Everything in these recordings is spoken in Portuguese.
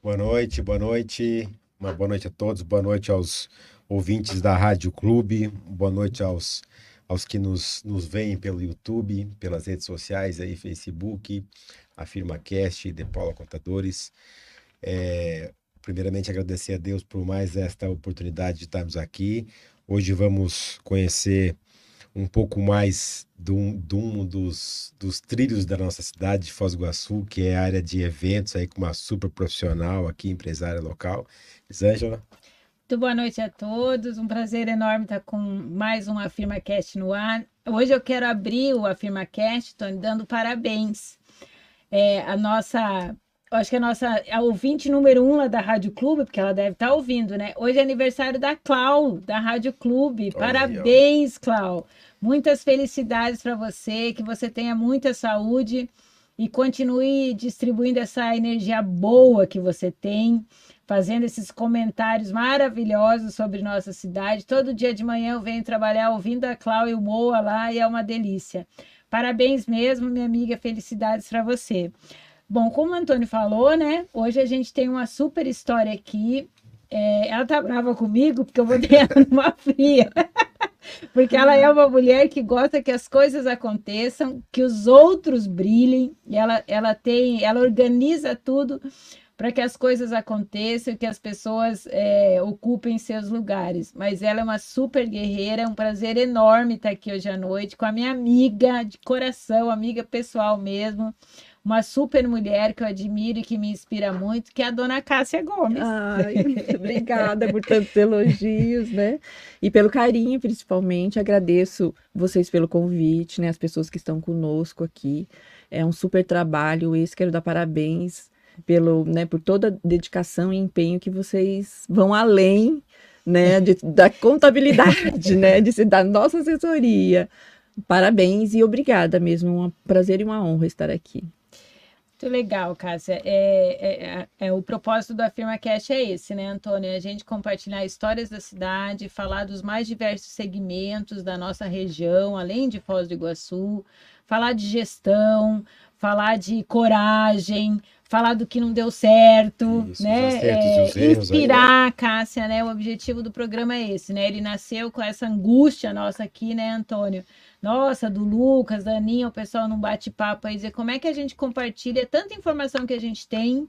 Boa noite, boa noite. Uma boa noite a todos, boa noite aos ouvintes da Rádio Clube, boa noite aos, aos que nos, nos veem pelo YouTube, pelas redes sociais aí, Facebook, AfirmaCast, De Paula Contadores. É, primeiramente agradecer a Deus por mais esta oportunidade de estarmos aqui. Hoje vamos conhecer um pouco mais de um, de um dos, dos trilhos da nossa cidade de Foz do Iguaçu, que é a área de eventos aí com uma super profissional aqui, empresária local. Elisângela. Muito boa noite a todos. Um prazer enorme estar com mais um AfirmaCast no ar. Hoje eu quero abrir o AfirmaCast, estou dando parabéns. É, a nossa acho que a nossa a ouvinte número um lá da Rádio Clube, porque ela deve estar ouvindo, né? Hoje é aniversário da Clau, da Rádio Clube. Parabéns, Clau. Muitas felicidades para você, que você tenha muita saúde e continue distribuindo essa energia boa que você tem, fazendo esses comentários maravilhosos sobre nossa cidade. Todo dia de manhã eu venho trabalhar ouvindo a Clau e o Moa lá e é uma delícia. Parabéns mesmo, minha amiga, felicidades para você. Bom, como o Antônio falou, né? Hoje a gente tem uma super história aqui. É, ela tá brava comigo porque eu vou ter ela numa fria. Porque ela é uma mulher que gosta que as coisas aconteçam, que os outros brilhem, ela, ela tem, ela organiza tudo para que as coisas aconteçam, que as pessoas é, ocupem seus lugares. Mas ela é uma super guerreira, é um prazer enorme estar aqui hoje à noite com a minha amiga de coração, amiga pessoal mesmo, uma super mulher que eu admiro e que me inspira muito, que é a dona Cássia Gomes. Ai, obrigada por tantos elogios, né? E pelo carinho, principalmente. Agradeço vocês pelo convite, né? As pessoas que estão conosco aqui. É um super trabalho. Esse quero dar parabéns pelo, né, por toda a dedicação e empenho que vocês vão além, né, de, da contabilidade, né, de, da nossa assessoria. Parabéns e obrigada mesmo. Um prazer e uma honra estar aqui. Muito legal, Cássia. É, é, é, é, o propósito do AfirmaCast é esse, né, Antônio? A gente compartilhar histórias da cidade, falar dos mais diversos segmentos da nossa região, além de Foz do Iguaçu, falar de gestão, falar de coragem, falar do que não deu certo, Isso, né? É, inspirar aí, né? Cássia, né? O objetivo do programa é esse, né? Ele nasceu com essa angústia nossa aqui, né, Antônio? Nossa, do Lucas, da Aninha, o pessoal não bate papo aí, dizer como é que a gente compartilha tanta informação que a gente tem,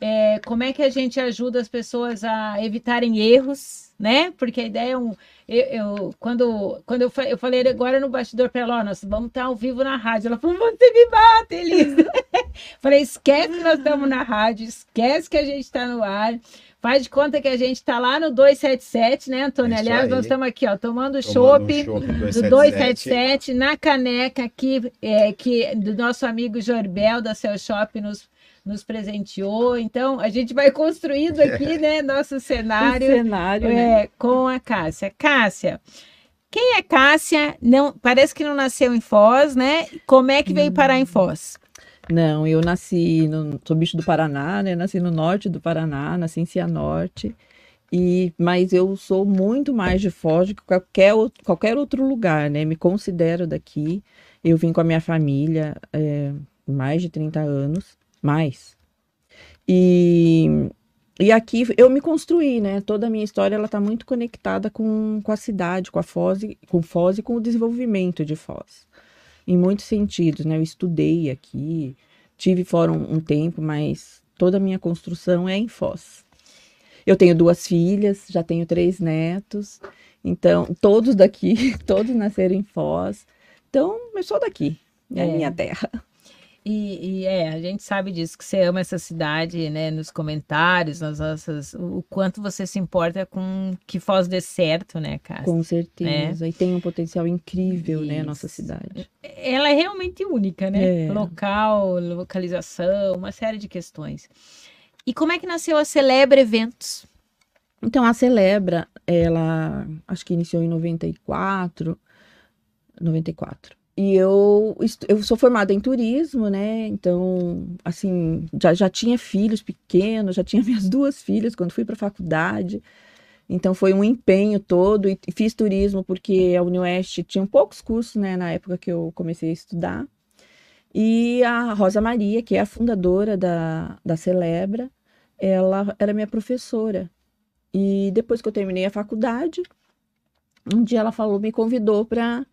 é, como é que a gente ajuda as pessoas a evitarem erros, né? Porque a ideia é um. Eu, eu quando, quando eu, eu falei agora no bastidor para ela, nós vamos estar ao vivo na rádio. Ela falou, você me bate, Elisa. falei, esquece que nós estamos na rádio, esquece que a gente está no ar. Faz de conta que a gente está lá no 277, né, Antônio? É Aliás, aí. nós estamos aqui, ó, tomando chopp um do 277 na caneca aqui, é, que do nosso amigo Jorbel da Cell Shop nos, nos presenteou. Então, a gente vai construindo aqui, né, nosso cenário, cenário é, né? com a Cássia. Cássia, quem é Cássia? Não, parece que não nasceu em Foz, né? Como é que veio parar em Foz? Não, eu nasci, no, sou bicho do Paraná, né? Nasci no norte do Paraná, nasci em Cianorte. E, mas eu sou muito mais de Foz do que qualquer, qualquer outro lugar, né? Me considero daqui. Eu vim com a minha família é, mais de 30 anos, mais. E, e aqui eu me construí, né? Toda a minha história ela está muito conectada com, com a cidade, com a Foz, com Foz e com o desenvolvimento de Foz em muitos sentidos, né? Eu estudei aqui, tive fora um, um tempo, mas toda a minha construção é em Foz. Eu tenho duas filhas, já tenho três netos, então todos daqui, todos nasceram em Foz. Então, eu sou daqui, é, é. a minha terra. E, e, é, a gente sabe disso, que você ama essa cidade, né? Nos comentários, nas nossas. O quanto você se importa com que Foz dê certo, né, cara? Com certeza. Né? E tem um potencial incrível, Isso. né, a nossa cidade. Ela é realmente única, né? É. Local, localização, uma série de questões. E como é que nasceu a Celebra Eventos? Então, a Celebra, ela acho que iniciou em 94. 94. E eu, eu sou formada em turismo, né? Então, assim, já, já tinha filhos pequenos, já tinha minhas duas filhas quando fui para a faculdade. Então, foi um empenho todo. E fiz turismo porque a Unioeste tinha poucos cursos, né? Na época que eu comecei a estudar. E a Rosa Maria, que é a fundadora da, da Celebra, ela era minha professora. E depois que eu terminei a faculdade, um dia ela falou, me convidou para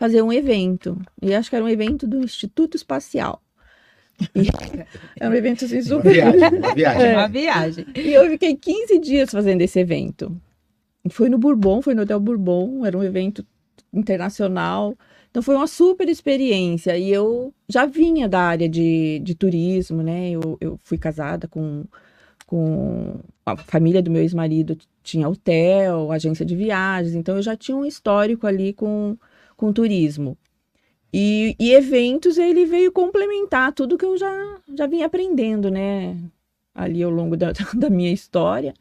fazer um evento. E acho que era um evento do Instituto Espacial. E era um evento assim, Uma super. viagem, uma viagem. É. Uma viagem. E eu fiquei 15 dias fazendo esse evento. Foi no Bourbon, foi no Hotel Bourbon, era um evento internacional. Então foi uma super experiência. E eu já vinha da área de, de turismo, né? Eu, eu fui casada com, com a família do meu ex-marido, tinha hotel, agência de viagens, então eu já tinha um histórico ali com, com turismo. E, e eventos ele veio complementar tudo que eu já, já vinha aprendendo, né? Ali ao longo da, da minha história.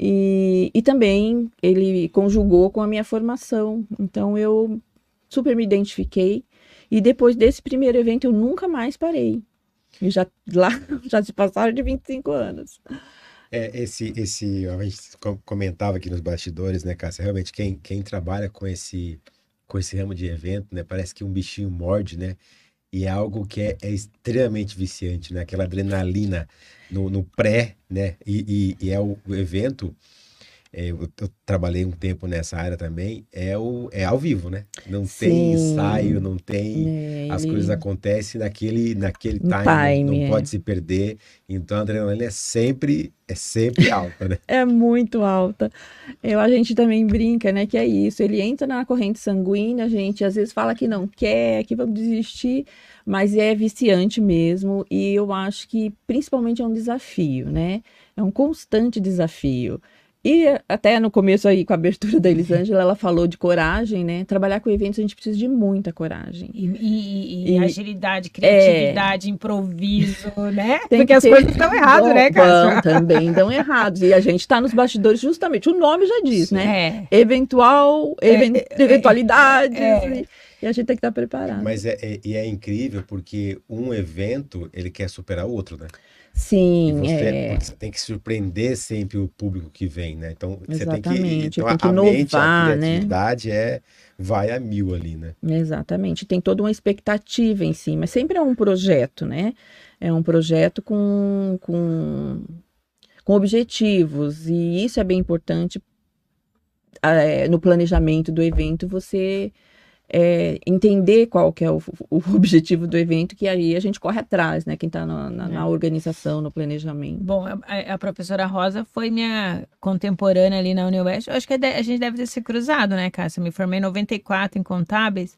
E, e também ele conjugou com a minha formação. Então eu super me identifiquei. E depois desse primeiro evento eu nunca mais parei. E já lá já se passaram de 25 anos. É, esse, esse, a gente co- comentava aqui nos bastidores, né, Cássia? Realmente, quem, quem trabalha com esse, com esse ramo de evento, né, parece que um bichinho morde, né? E é algo que é, é extremamente viciante, né? Aquela adrenalina no, no pré, né? E, e, e é o, evento. É, eu, eu trabalhei um tempo nessa área também. É, o, é ao vivo, né? Não tem Sim. ensaio, não tem. É, As coisas acontecem naquele, naquele No time, não- time, não é. pode se perder. Então a adrenalina é sempre, é sempre alta, né? É muito alta. Eu, a gente também brinca, né, que é isso. Ele entra na corrente sanguínea, a gente às vezes fala que não quer, que vamos desistir, mas é viciante mesmo. E eu acho que principalmente é um desafio, né? É um constante desafio. E até no começo aí, com a abertura da Elisângela, ela falou de coragem, né? Trabalhar com eventos a gente precisa de muita coragem. E, e- e E- agilidade, criatividade, improviso, né? Tem Porque que as ter- coisas estão erradas, né, Cássio? Também dão errados. E a gente está nos bastidores justamente, o nome já diz, né? É. eventual, even- eventualidades, é. e, e a gente tem que estar preparado. Mas é, é- e é incrível porque um evento, ele quer superar o outro, né? E Sim, você, é, você tem que surpreender sempre o público que vem, né? Então, você tem que... Exatamente, Então, tem que a mente, a inovar, né? criatividade é... Vai a mil ali, né? exatamente. Tem toda uma expectativa em si, mas sempre é um projeto, né? É um projeto com, com, com objetivos, e isso é bem importante é, no planejamento do evento, você é, entender qual que é o, o objetivo do evento, que aí a gente corre atrás, né? Quem está na, na- na É. organização, no planejamento. Bom, a, a professora Rosa foi minha contemporânea ali na Unioeste. Eu acho que de- a gente deve ter se cruzado, né, Cássia? Eu me formei em 94 em contábeis.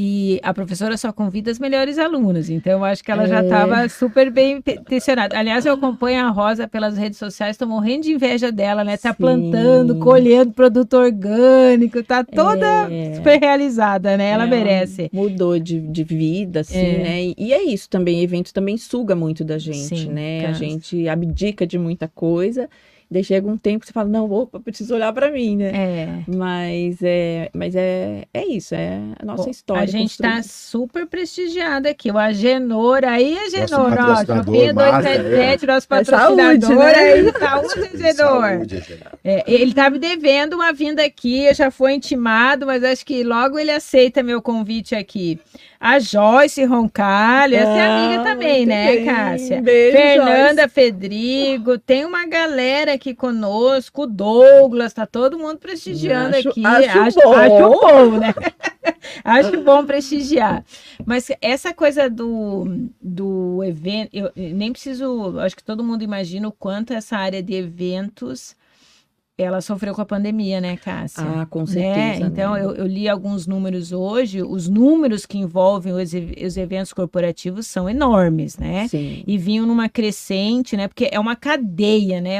E a professora só convida as melhores alunas, então eu acho que ela já É. estava super bem intencionada. Aliás, eu acompanho a Rosa pelas redes sociais, estou morrendo de inveja dela, né? Tá Sim. plantando, colhendo produto orgânico, tá toda É. super realizada, né? Ela É, merece. Mudou de, de vida, assim, É. né? E, e é isso também, evento também suga muito da gente, Sim, né? A gente abdica de muita coisa, daí chega um tempo que você fala, não, opa, preciso olhar para mim, né? É. Mas é, mas é, é isso, é a nossa Bom, história. A gente está construída. super prestigiada aqui. O Agenor, aí, Agenor, ó, patrocinador Chopinha master, 277, nosso É patrocinador saúde, né? aí. Saúde, Agenor. Saúde, Agenor. É, ele tá me devendo uma vinda aqui, eu já fui intimado, mas acho que logo ele aceita meu convite aqui. A Joyce Roncalho, essa é amiga Ah, também, muito né, bem. Cássia? Beijo, Fernanda Fedrigo, tem uma galera aqui conosco, o Douglas, tá todo mundo prestigiando Acho- aqui. acho bom. acho bom, né? acho bom prestigiar. Mas essa coisa do, do evento, eu nem preciso, acho que todo mundo imagina o quanto essa área de eventos ela sofreu com a pandemia, né, Cássia? Ah, com né? certeza. Então, né? eu, eu li alguns números hoje, os números que envolvem os, os eventos corporativos são enormes, né? Sim. E vinham numa crescente, né? Porque é uma cadeia, né?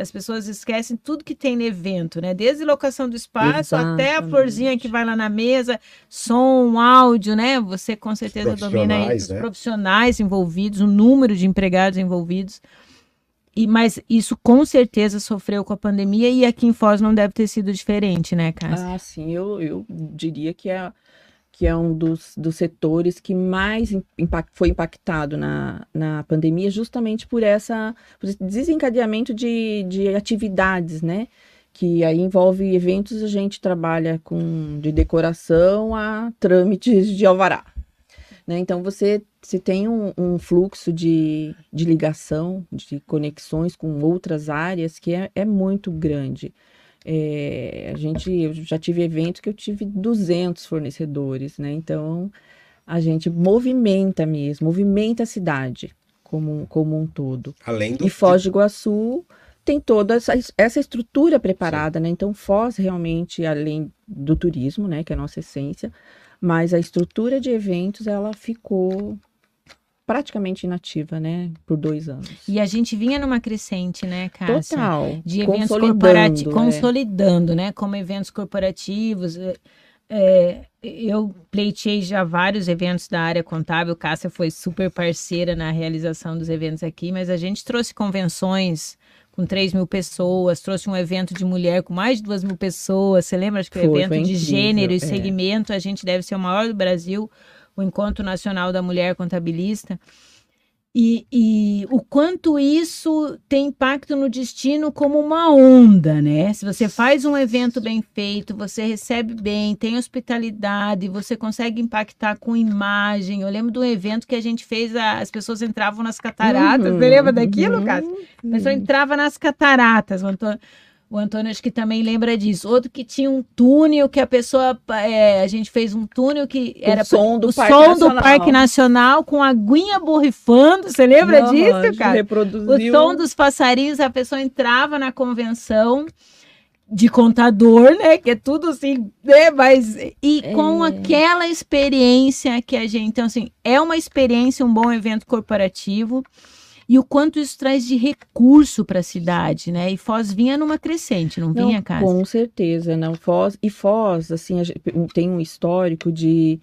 As pessoas esquecem tudo que tem no evento, né? Desde locação do espaço até a Exatamente. florzinha que vai lá na mesa, som, áudio, né? Você com certeza domina aí profissionais, os né? profissionais envolvidos, o número de empregados envolvidos. E, mas isso com certeza sofreu com a pandemia e aqui em Foz não deve ter sido diferente, né, Cássia? Ah, sim, eu, eu diria que é, que é um dos, dos setores que mais im- impact, foi impactado na, na pandemia, justamente por, essa, por esse desencadeamento de, de atividades, né? Que aí envolve eventos, a gente trabalha com de decoração a trâmites de alvará. Né? Então, você, você tem um, um fluxo de, de ligação, de conexões com outras áreas que é, é muito grande. É, a gente, eu já tive eventos que eu tive 200 fornecedores, né? Então, a gente movimenta mesmo, movimenta a cidade como, como um todo. Além do E Foz do Iguaçu tem toda essa, essa estrutura preparada, né? Então, Foz realmente, além do turismo, né, que é a nossa essência, mas a estrutura de eventos, ela ficou praticamente inativa, né, por dois anos. E a gente vinha numa crescente, né, Cássia? Total. De eventos corporativos, é. consolidando, né? Como eventos corporativos. É, é, eu pleiteei já vários eventos da área contábil, Cássia foi super parceira na realização dos eventos aqui, mas a gente trouxe convenções com 3 mil pessoas, trouxe um evento de mulher com mais de 2 mil pessoas. Você lembra? Acho que o evento de incrível, gênero e é. segmento, a gente deve ser o maior do Brasil, o Encontro Nacional da Mulher Contabilista. E, e o quanto isso tem impacto no destino como uma onda, né? Se você faz um evento bem feito, você recebe bem, tem hospitalidade, você consegue impactar com imagem. Eu lembro de um evento que a gente fez, a- as pessoas entravam nas cataratas. Uhum, Você lembra daquilo, uhum, Cássio? A pessoa entrava nas cataratas. O Antônio, o Antônio acho que também lembra disso. Outro que tinha um túnel que a pessoa. é, a gente fez um túnel que O era som do o Parque som Nacional. do Parque Nacional com a aguinha borrifando. Você lembra Nossa, disso, cara? O Reproduziu. som dos passarinhos, a pessoa entrava na convenção de contador, né? Que é tudo assim, né? Mas e com É. aquela experiência que a gente, então assim, é uma experiência, um bom evento corporativo e o quanto isso traz de recurso para a cidade, né? E Foz vinha numa crescente, não, Não, vinha, cara? Com certeza, não. Foz, e Foz, assim, a gente tem um histórico de,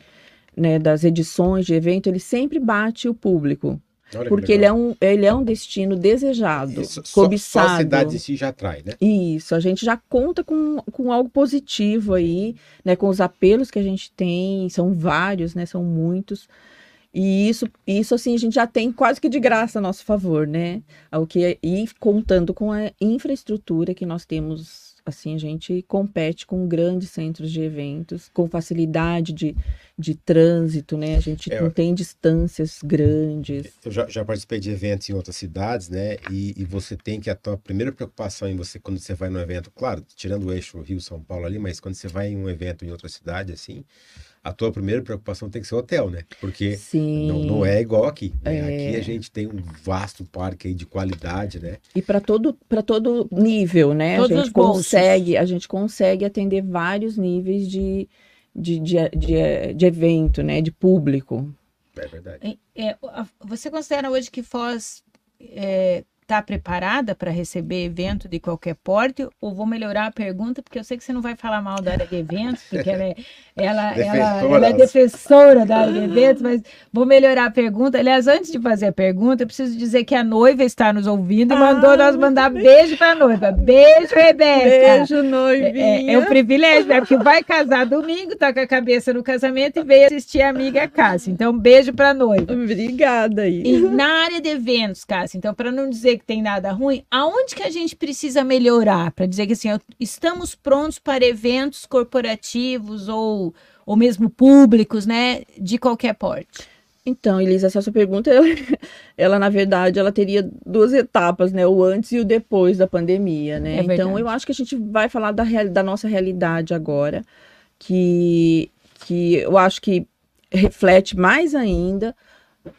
né, das edições de evento, ele sempre bate o público, Olha que porque ele é, um, ele é um destino desejado, Isso, só, só a cobiçado. cidade em si já atrai, né? Isso, a gente já conta com, com algo positivo aí, né, com os apelos que a gente tem, são vários, né, são muitos. E isso, isso assim, a gente já tem quase que de graça a nosso favor, né? Ao que, e contando com a infraestrutura que nós temos, assim, a gente compete com grandes centros de eventos, com facilidade de, de trânsito, né? A gente É, não tem distâncias grandes. Eu já, já participei de eventos em outras cidades, né? E, e você tem que a tua primeira preocupação em você quando você vai num evento, claro, tirando o eixo Rio São Paulo ali, mas quando você vai em um evento em outra cidade assim, a tua primeira preocupação tem que ser o hotel, né? Porque Sim. não, não é igual aqui. né? É. Aqui a gente tem um vasto parque aí de qualidade, né? E para todo, para todo nível, né? Todos a os gente bolsos. consegue, a gente consegue atender vários níveis de, de, de, de, de evento, né? De público. É verdade. É, é, você considera hoje que Foz está preparada para receber evento de qualquer porte? Ou vou melhorar a pergunta, porque eu sei que você não vai falar mal da área de eventos, porque ela é, ela, ela, ela é defensora da área de eventos, mas vou melhorar a pergunta. Aliás, antes de fazer a pergunta, eu preciso dizer que a noiva está nos ouvindo e mandou Ah, nós mandar beijo para a noiva. Beijo, Rebeca! Beijo, É, noivinha. é um privilégio, né? Porque vai casar domingo, tá com a cabeça no casamento e veio assistir a amiga Cássia. Então, beijo pra noiva. Obrigada aí. E na área de eventos, Cássia, então, para não dizer que tem nada ruim, aonde que a gente precisa melhorar? Para dizer que assim, estamos prontos para eventos corporativos ou, ou mesmo públicos, né? De qualquer porte. Então, Elisa, essa sua pergunta, ela, ela, na verdade, ela teria duas etapas, né? O antes e o depois da pandemia, né? É então, eu acho que a gente vai falar da, real- da nossa realidade agora, que, que eu acho que reflete mais ainda.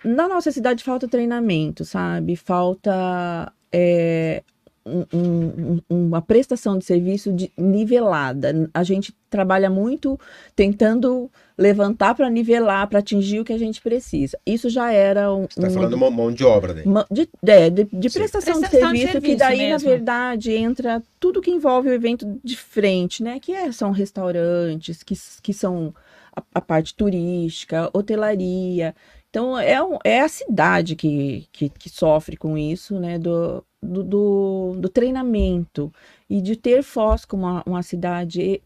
Na nossa cidade falta treinamento, sabe? Falta é, um- um- um- uma prestação de serviço de- nivelada. A gente trabalha muito tentando levantar para nivelar, para atingir o que a gente precisa. Isso já era um, Você está uma- falando mão, mão de obra, né? uma- de, é, de, de Sim. prestação, de Prestação de serviço, que serviço daí, mesmo. na verdade, entra tudo que envolve o evento de frente, né? Que é- são restaurantes, que, que são a, a parte turística, hotelaria. Então, é, é a cidade que, que, que sofre com isso, né? Do, do, do, do treinamento e de ter Foz como uma, uma cidade e-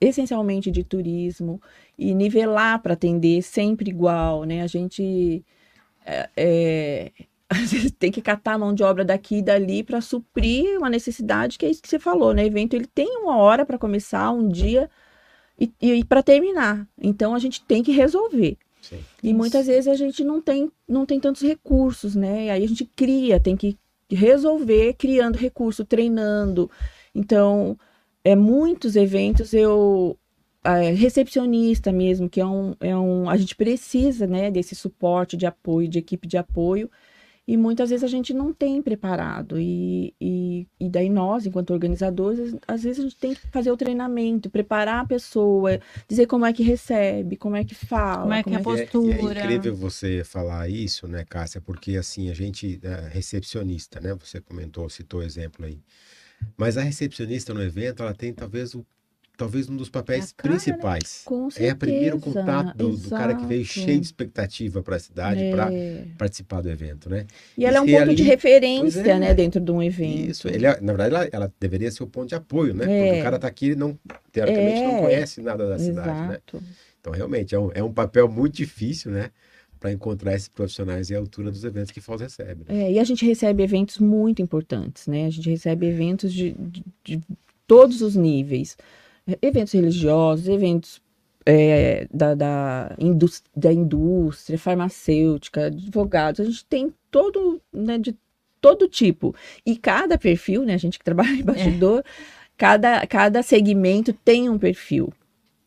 essencialmente de turismo e nivelar para atender sempre igual, né? A gente é, é, tem que catar a mão de obra daqui e dali para suprir uma necessidade que é isso que você falou, né? O evento ele tem uma hora para começar, um dia e, e para terminar. Então a gente tem que resolver. Sim. E muitas vezes a gente não tem, não tem tantos recursos, né? E aí a gente cria, tem que resolver criando recurso, treinando. Então, é muitos eventos eu é, recepcionista mesmo, que é um, é um. A gente precisa né, desse suporte de apoio, de equipe de apoio, e muitas vezes a gente não tem preparado. E, e, e daí nós, enquanto organizadores, às vezes a gente tem que fazer o treinamento, preparar a pessoa, dizer como é que recebe, como é que fala. Como é que é a E postura. é incrível você falar isso, né, Cássia? Porque assim, a gente, é recepcionista, né? Você comentou, citou exemplo aí. Mas a recepcionista no evento, ela tem talvez o talvez um dos papéis A cara, principais. Com É certeza. o primeiro contato do, do cara que veio cheio de expectativa para a cidade, para É. participar do evento, né? E ela é um ponto ali- de referência, é. né, dentro de um evento. Isso, ele, é- na verdade, ela, ela deveria ser o ponto de apoio, né? Porque É. o cara tá aqui, ele não, teoricamente, não É. conhece nada da cidade, né? Exato. Então, realmente, é um, é um papel muito difícil, né? Para encontrar esses profissionais e a altura dos eventos que Foz recebe. né? É, e a gente recebe eventos muito importantes, né? A gente recebe eventos de, de- de todos os níveis. É, Eventos religiosos, eventos é, da, da, indus- da indústria, farmacêutica, advogados. A gente tem todo, né, de todo tipo. E cada perfil, né? A gente que trabalha em bastidor, cada, cada segmento tem um perfil.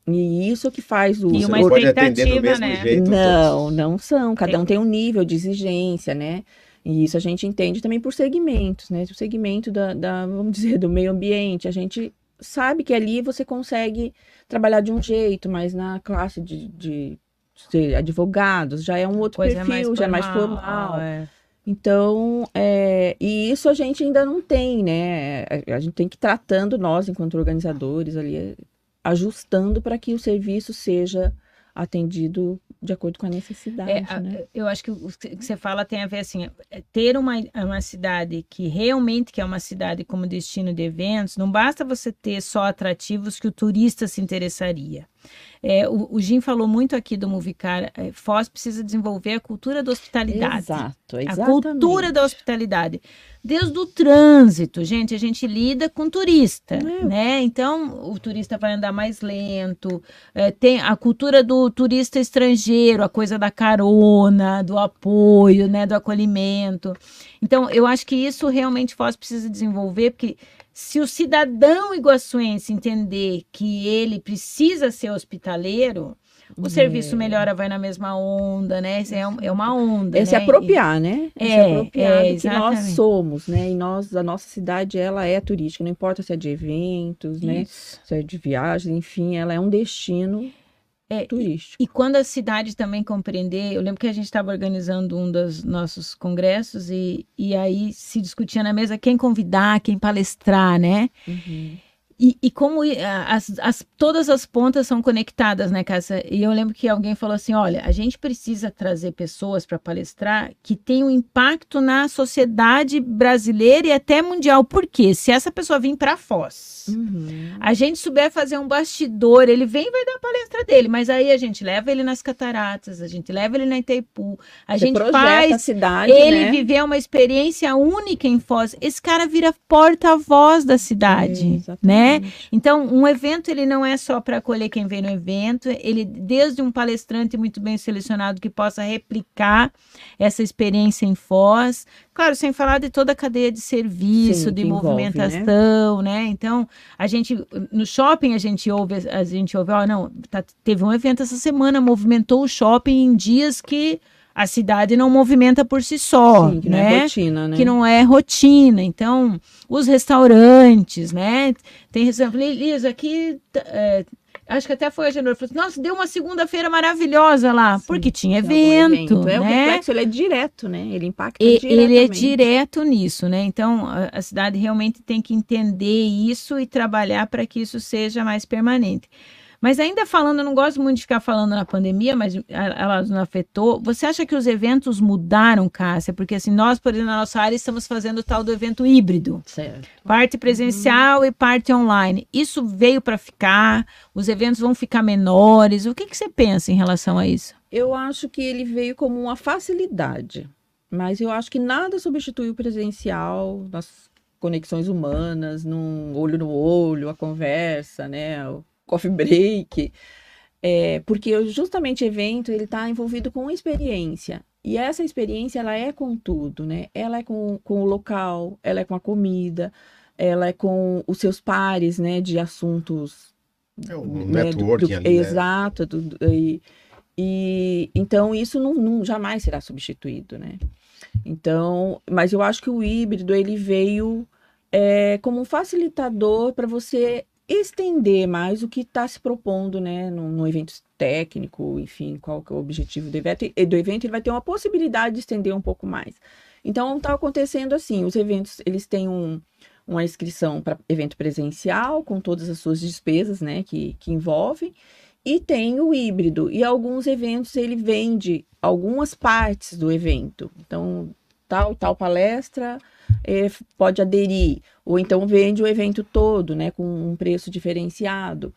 E isso que faz o... E Você uma não pode atender do expectativa, mesmo né? jeito Não, todos. não são. Cada Tem- um tem um nível de exigência, né? E isso a gente entende também por segmentos, né? O segmento da, da, vamos dizer, do meio ambiente. A gente sabe que ali você consegue trabalhar de um jeito, mas na classe de, de, de advogados já é um outro Coisa perfil, já é mais formal. é. Então, é, e isso a gente ainda não tem, né? A, a gente tem que ir tratando nós, enquanto organizadores, ali, é, ajustando para que o serviço seja atendido de acordo com a necessidade, É, né? Eu acho que o que você fala tem a ver assim, é, ter uma, uma cidade que realmente que é uma cidade como destino de eventos, não basta você ter só atrativos que o turista se interessaria. É, o, o Jim falou muito aqui do Movicar, é, Foz precisa desenvolver a cultura da hospitalidade. Exato, A exatamente. cultura da hospitalidade. Desde o trânsito, gente, a gente lida com turista, É. né? Então, o turista vai andar mais lento. é, tem a cultura do turista estrangeiro, a coisa da carona, do apoio, né? Do acolhimento. Então, eu acho que isso realmente Foz precisa desenvolver, porque se o cidadão iguaçuense entender que ele precisa ser hospitaleiro, o É. serviço melhora, vai na mesma onda, né? É, um- é uma onda. É se né? apropriar, né? É, se É, apropriar é, do que nós somos, né? E nós, a nossa cidade, ela é turística, não importa se é de eventos, né? Isso. Se é de viagens, enfim, ela é um destino É, turístico. E quando a cidade também compreender, eu lembro que a gente estava organizando um dos nossos congressos e, e aí se discutia na mesa quem convidar, quem palestrar, né? Uhum. E, e como as, as- todas as pontas são conectadas, né, Cássia? E eu lembro que alguém falou assim: olha, a gente precisa trazer pessoas para palestrar que tenham impacto na sociedade brasileira e até mundial. Por quê? Se essa pessoa vir para Foz, Uhum. a gente souber fazer um bastidor, ele vem e vai dar a palestra dele, mas aí a gente leva ele nas cataratas, a gente leva ele na Itaipu, a Você gente projeta a faz cidade, ele né? viver uma experiência única em Foz. Esse cara vira porta-voz da cidade, Exatamente. né? Então, um evento ele não é só para acolher quem vem no evento, ele desde um palestrante muito bem selecionado que possa replicar essa experiência em Foz, claro, sem falar de toda a cadeia de serviço, Sim, de que envolve, movimentação, né? Então, a gente no shopping a gente ouve, a gente ouve, ó, não, tá- teve um evento essa semana, movimentou o shopping em dias que a cidade não movimenta por si só, Sim, que não né? é rotina, né? que não é rotina. Então, os restaurantes, né? Tem restaurante. Falei, Liz, aqui. é, acho que até foi a Genor. Falou assim, nossa, deu uma segunda-feira maravilhosa lá, Sim, porque tinha algum evento. É o né? reflexo, ele é direto, né? Ele impacta E- ele é direto nisso, né? Então, a, a cidade realmente tem que entender isso e trabalhar para que isso seja mais permanente. Mas ainda falando, eu não gosto muito de ficar falando na pandemia, mas ela não afetou. Você acha que os eventos mudaram, Cássia? Porque assim, nós, por exemplo, na nossa área, estamos fazendo o tal do evento híbrido. Certo. Parte presencial e parte online. Isso veio para ficar? Os eventos vão ficar menores? O que, que você pensa em relação a isso? Eu acho que ele veio como uma facilidade, mas eu acho que nada substitui o presencial, nas conexões humanas, num olho no olho, a conversa, né? O coffee break. É, porque justamente o evento ele está envolvido com experiência. E essa experiência ela é com tudo, né? Ela é com, com o local, ela é com a comida, ela é com os seus pares, né? De assuntos. É um né, networking do, do, ali, né? Exato. do- do- e, e então isso não, não- jamais será substituído, né? Então, mas eu acho que o híbrido ele veio é, como um facilitador para você estender mais o que está se propondo, né, no, no evento técnico, enfim, qual que é o objetivo do evento. E do evento ele vai ter uma possibilidade de estender um pouco mais. Então, está acontecendo assim, os eventos, eles têm um, uma inscrição para evento presencial, com todas as suas despesas, né, que, que envolvem, e tem o híbrido. E alguns eventos ele vende algumas partes do evento. Então, tal tal palestra f- pode aderir, ou então vende o evento todo, né, com um preço diferenciado.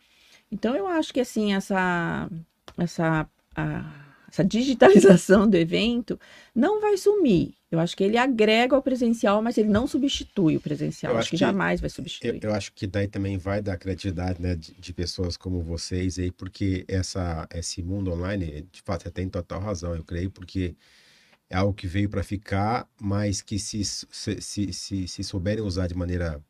Então, eu acho que assim essa essa a- essa digitalização do evento não vai sumir. Eu acho que ele agrega ao presencial, mas ele não substitui o presencial. Eu acho acho que que- jamais vai Eu, substituir. eu acho que daí também vai da criatividade, né, de, de pessoas como vocês aí, porque essa, esse mundo online, de fato, você tem total razão, eu creio, porque é algo que veio para ficar, mas que se, se, se, se, se souberem usar de maneira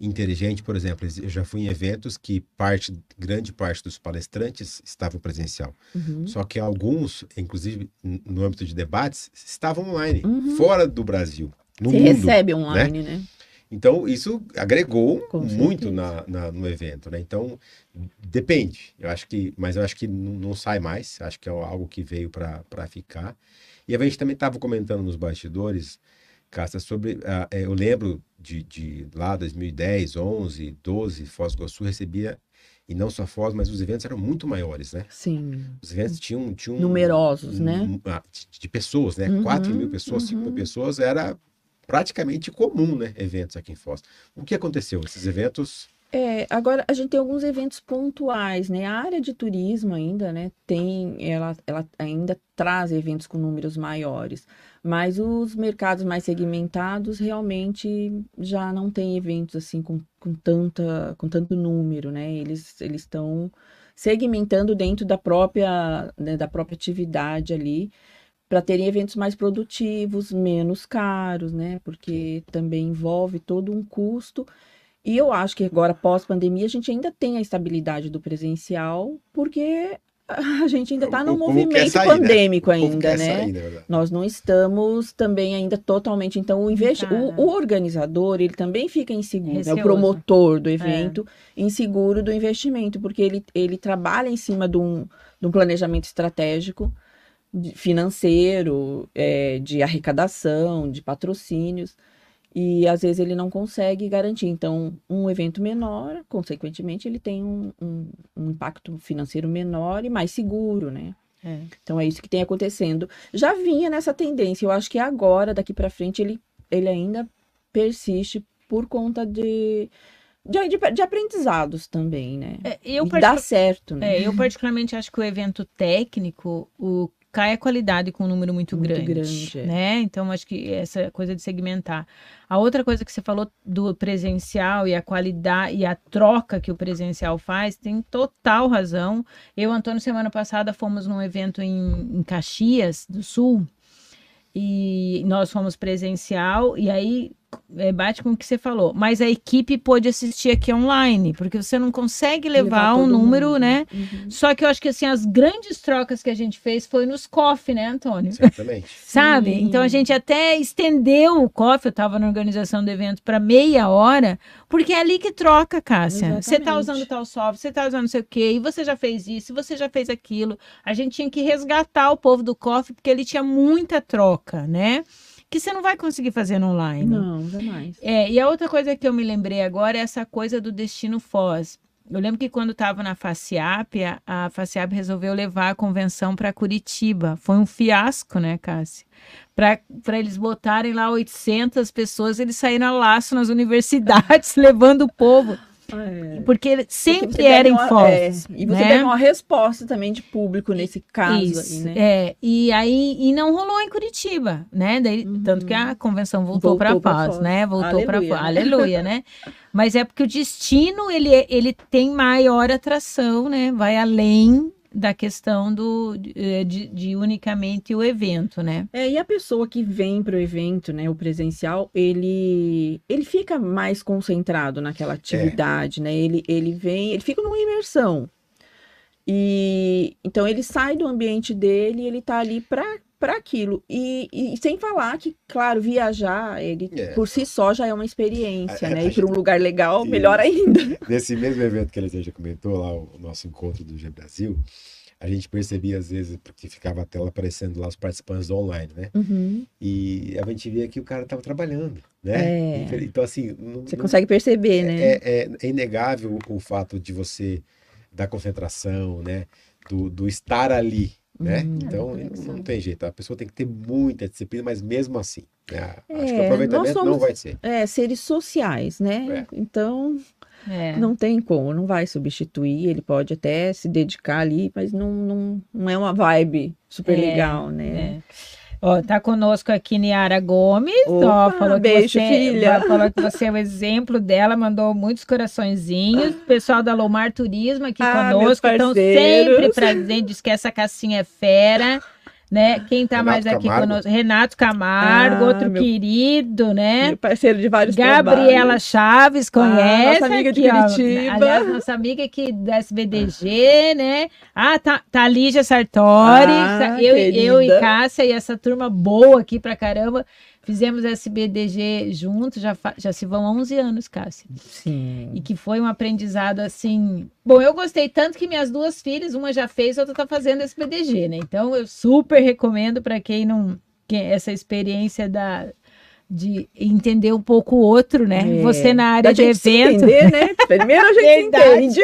inteligente, por exemplo, eu já fui em eventos que parte, grande parte dos palestrantes estavam presencial. Uhum. Só que alguns, inclusive no âmbito de debates, estavam online, Uhum. fora do Brasil, no Você mundo. recebe online, né? Então, isso agregou Com muito na, na- no evento, né? Então, depende. Eu acho que, mas eu acho que não, não sai mais. Acho que é algo que veio para ficar. E a gente também estava comentando nos bastidores, Cássia, sobre. eh, eu lembro de, de lá 2010, 11, 12, Foz do Iguaçu recebia, e não só Foz, mas os eventos eram muito maiores, né? Sim. Os eventos tinham. tinham Numerosos, né? um- ah, de, de pessoas, né? Uhum, 4 mil pessoas, 5 mil uhum. pessoas, era praticamente comum, né? Eventos aqui em Foz. O que aconteceu? Esses eventos. É, agora a gente tem alguns eventos pontuais, né? A área de turismo ainda, né, tem, ela, ela ainda traz eventos com números maiores, mas os mercados mais segmentados realmente já não têm eventos assim com, com tanta, com tanto número, né? Eles eles estão segmentando dentro da própria, né, da própria atividade ali para terem eventos mais produtivos, menos caros, né? Porque também envolve todo um custo. E eu acho que agora, pós-pandemia, a gente ainda tem a estabilidade do presencial, porque a gente ainda está O- no movimento sair, né? pandêmico povo ainda, né? sair, verdade. Nós não estamos também ainda totalmente. Então, o, investi... Tá. o, o organizador, ele também fica inseguro, né? O promotor do evento, inseguro do investimento, porque ele, ele trabalha em cima de um, de um planejamento estratégico de- financeiro, é, de arrecadação, de patrocínios, e às vezes ele não consegue garantir. Então, um evento menor, consequentemente, ele tem um, um, um impacto financeiro menor e mais seguro, né? É. Então é isso que tem acontecendo. Já vinha nessa tendência, eu acho que agora, daqui para frente, ele, ele ainda persiste por conta de, de, de, de aprendizados também, né? É, eu, e dá certo, né? é, eu particularmente acho que o evento técnico, o cai a qualidade com um número muito, Muito grande, grande, é. né? Então acho que essa coisa de segmentar. A outra coisa que você falou do presencial e a qualidade e a troca que o presencial faz, tem total razão. Eu, Antônio, semana passada fomos num evento em, em Caxias do Sul e nós fomos presencial e aí é, bate com o que você falou. Mas a equipe pôde assistir aqui online, porque você não consegue levar, um todo número, mundo. né? Uhum. Só que eu acho que assim, as grandes trocas que a gente fez foi nos coffee, né, Antônio? Certamente. Sabe? Sim. Então a gente até estendeu o coffee, eu estava na organização do evento para meia hora, porque é ali que troca, Cássia. Você tá Exatamente. usando tal software, você tá usando não sei o quê, e você já fez isso, você já fez aquilo. A gente tinha que resgatar o povo do coffee, porque ele tinha muita troca, né? Que você não vai conseguir fazer no online. Não, jamais. É, e a outra coisa que eu me lembrei agora é essa coisa do destino Foz. Eu lembro que quando estava na FACIAP, a, FACIAP resolveu levar a convenção para Curitiba. Foi um fiasco, né, Cássia? Para eles botarem lá 800 pessoas, eles saíram a laço nas universidades, levando o povo. É. porque Porque sempre você era pega em uma- Foz. é, e você né? pega uma resposta também de público nesse caso Isso, aí, né? é. E aí e não rolou em Curitiba, né? Daí, Uhum. Tanto que a convenção voltou, Voltou para Foz, Foz. né? Voltou para Foz. né? Aleluia, né? Mas é porque o destino ele, ele tem maior atração, né? Vai além da questão do, de, de- de unicamente o evento, né? É, e a pessoa que vem para o evento, né, o presencial, ele ele fica mais concentrado naquela atividade, né? Ele, ele vem, ele fica numa imersão. E então ele sai do ambiente dele, e ele tá ali para para aquilo. E, e sem falar que, claro, viajar, ele É. por si só já é uma experiência, A- né? a Ir para um lugar legal, Isso. melhor ainda. Nesse mesmo evento que a Elisângela comentou, lá o o nosso encontro do G Brasil, a gente percebia às vezes, porque ficava a tela aparecendo lá os participantes online, né? E a gente via que o cara estava trabalhando, né? É. Então, assim, não, Você não- consegue perceber, né? é, é- é inegável o fato de você, da concentração, né? Do, do estar ali, né? Uhum. Então, É, não, não tem jeito. A pessoa tem que ter muita disciplina, mas mesmo assim, né? Acho que o É, aproveitamento não somos- vai ser. É, seres sociais, né? Então, É. Não tem como, não vai substituir. Ele pode até se dedicar ali, mas não, não, não é uma vibe super É, legal, né? É. Ó, tá conosco aqui Niara Gomes, ó, Opa, falou que beijo, você, filha. falou que você é o exemplo dela, mandou muitos coraçõezinhos. Pessoal da Lomar Turismo aqui Ah, conosco, estão sempre presentes, que essa cassinha é fera, né? Quem tá Renato mais aqui Camargo. conosco? Renato Camargo, Ah, outro meu- querido, né? Meu parceiro de vários Gabriela trabalhos. Chaves, conhece? nossa amiga de aqui, ó. Curitiba. Aliás, nossa amiga aqui da SBDG, né? Ah, tá, tá Lígia Sartori, Ah, eu, e- eu e. Cássia e essa turma boa aqui pra caramba. Fizemos SBDG juntos, já, já se vão 11 anos, Cássia. Sim. E que foi um aprendizado assim. Bom, eu gostei tanto que minhas duas filhas, uma já fez, a outra tá fazendo SBDG, né? Então eu super recomendo para quem não. Quem, essa experiência da, de entender um pouco o outro, né? É, Você na área de gente se evento. entender, né? Primeiro a gente entende.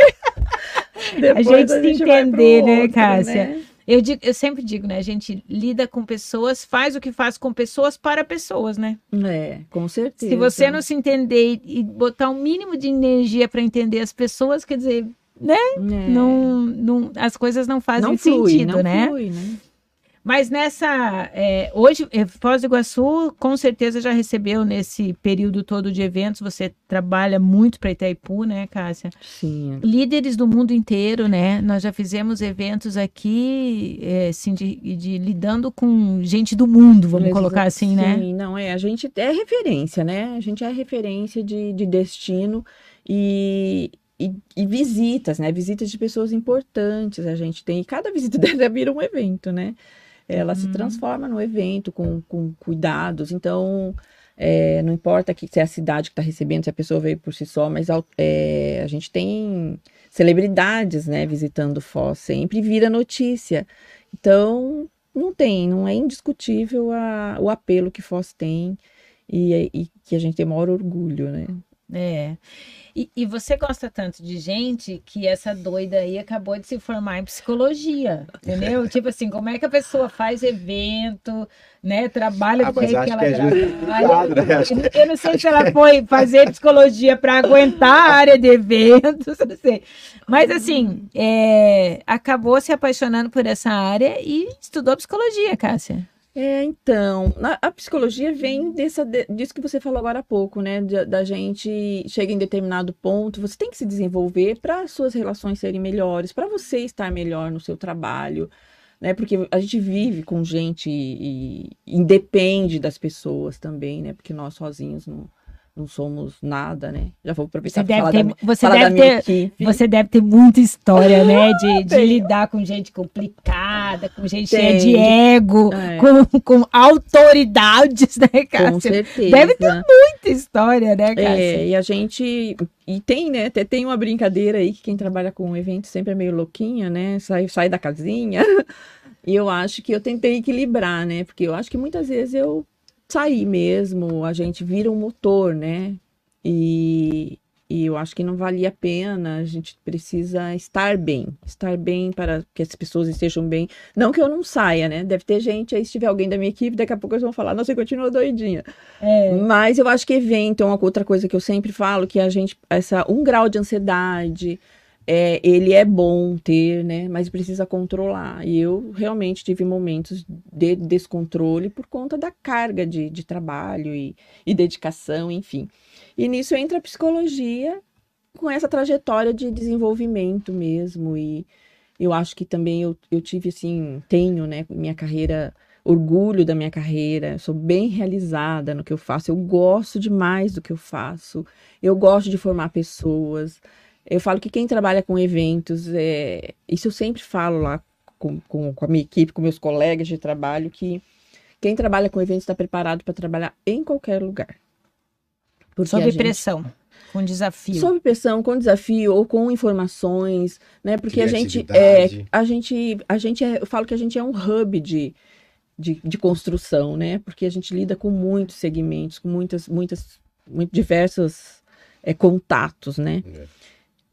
Depois gente se vai pro entender, né, Cássia? né? Eu, digo, eu sempre digo, né? A gente lida com pessoas, faz o que faz com pessoas para pessoas, né? É, com certeza. Se você não se entender e botar um mínimo de energia para entender as pessoas, quer dizer, É. não, não, as coisas não fazem não flui, sentido, não né? flui, né? Mas nessa. é, hoje, eh, Foz do Iguaçu, com certeza já recebeu nesse período todo de eventos. Você trabalha muito para Itaipu, né, Cássia? Sim. Líderes do mundo inteiro, né? Nós já fizemos eventos aqui, é, assim, de, de lidando com gente do mundo, vamos Exa- colocar assim, né? Sim, não é. A gente é referência, né? A gente é referência de, de destino e, e, e visitas, né? Visitas de pessoas importantes a gente tem. E cada visita dela vira um evento, né? Ela se Uhum. transforma no evento com, com cuidados. Então, é, não importa que, se é a cidade que está recebendo, se a pessoa veio por si só, mas é, a gente tem celebridades, né? Visitando Foz sempre vira notícia. Então, não tem, não é indiscutível a- o apelo que Foz tem e, e que a gente tem maior orgulho, né? É. E, e você gosta tanto de gente que essa doida aí acabou de se formar em psicologia, entendeu? tipo assim, como é que a pessoa faz evento, né? Trabalha Ah, do jeito acho que ela que é trabalha. né? Acho Eu não- Eu não sei se ela foi fazer psicologia para aguentar a área de eventos, eu não sei. Mas assim, é, acabou se apaixonando por essa área e estudou psicologia, Cássia. É, então, a psicologia vem dessa, de- disso que você falou agora há pouco, né? Da, da gente chega em determinado ponto, você tem que se desenvolver para as suas relações serem melhores, para você estar melhor no seu trabalho, né? Porque a gente vive com gente e, e independe das pessoas também, né? Porque nós sozinhos não, não somos nada, né? Já vou aproveitar Você deve da, ter, você da deve minha ter. Você deve ter muita história, né? De, de lidar com gente complicada, com gente cheia de ego, É. com, com autoridades, né, Com Cássia? certeza. Deve ter muita história, né, Cássia? É, e a gente. E tem, né? Até tem uma brincadeira aí que quem trabalha com evento sempre é meio louquinha, né? Sai, sai da casinha. E eu acho que eu tentei equilibrar, né? Porque eu acho que muitas vezes eu saí mesmo, a gente vira um motor, né? E, e eu acho que não valia a pena. A gente precisa estar bem, estar bem para que as pessoas estejam bem. Não que eu não saia, né? Deve ter gente aí, se tiver alguém da minha equipe, daqui a pouco eles vão falar, nossa, você continua doidinha. É. Mas eu acho que evento é uma outra coisa que eu sempre falo, que a gente, essa um grau de ansiedade, é, ele é bom ter, né? Mas precisa controlar. E eu realmente tive momentos de descontrole por conta da carga de, de trabalho e, e dedicação, enfim. E nisso entra a psicologia com essa trajetória de desenvolvimento mesmo. E eu acho que também eu, eu tive, assim, tenho, né, minha carreira, orgulho da minha carreira, sou bem realizada no que eu faço, eu gosto demais do que eu faço, eu gosto de formar pessoas. Eu falo que quem trabalha com eventos, é... isso eu sempre falo lá com, com, com a minha equipe, com meus colegas de trabalho, que quem trabalha com eventos está preparado para trabalhar em qualquer lugar. Porque Sob gente- pressão, com desafio. Sob pressão, com desafio ou com informações, né? Porque a gente é, a gente, a gente é, eu falo que a gente é um hub de, de, de construção, né? Porque a gente lida com muitos segmentos, com muitas, muitas, muito diversos é, contatos, né? É.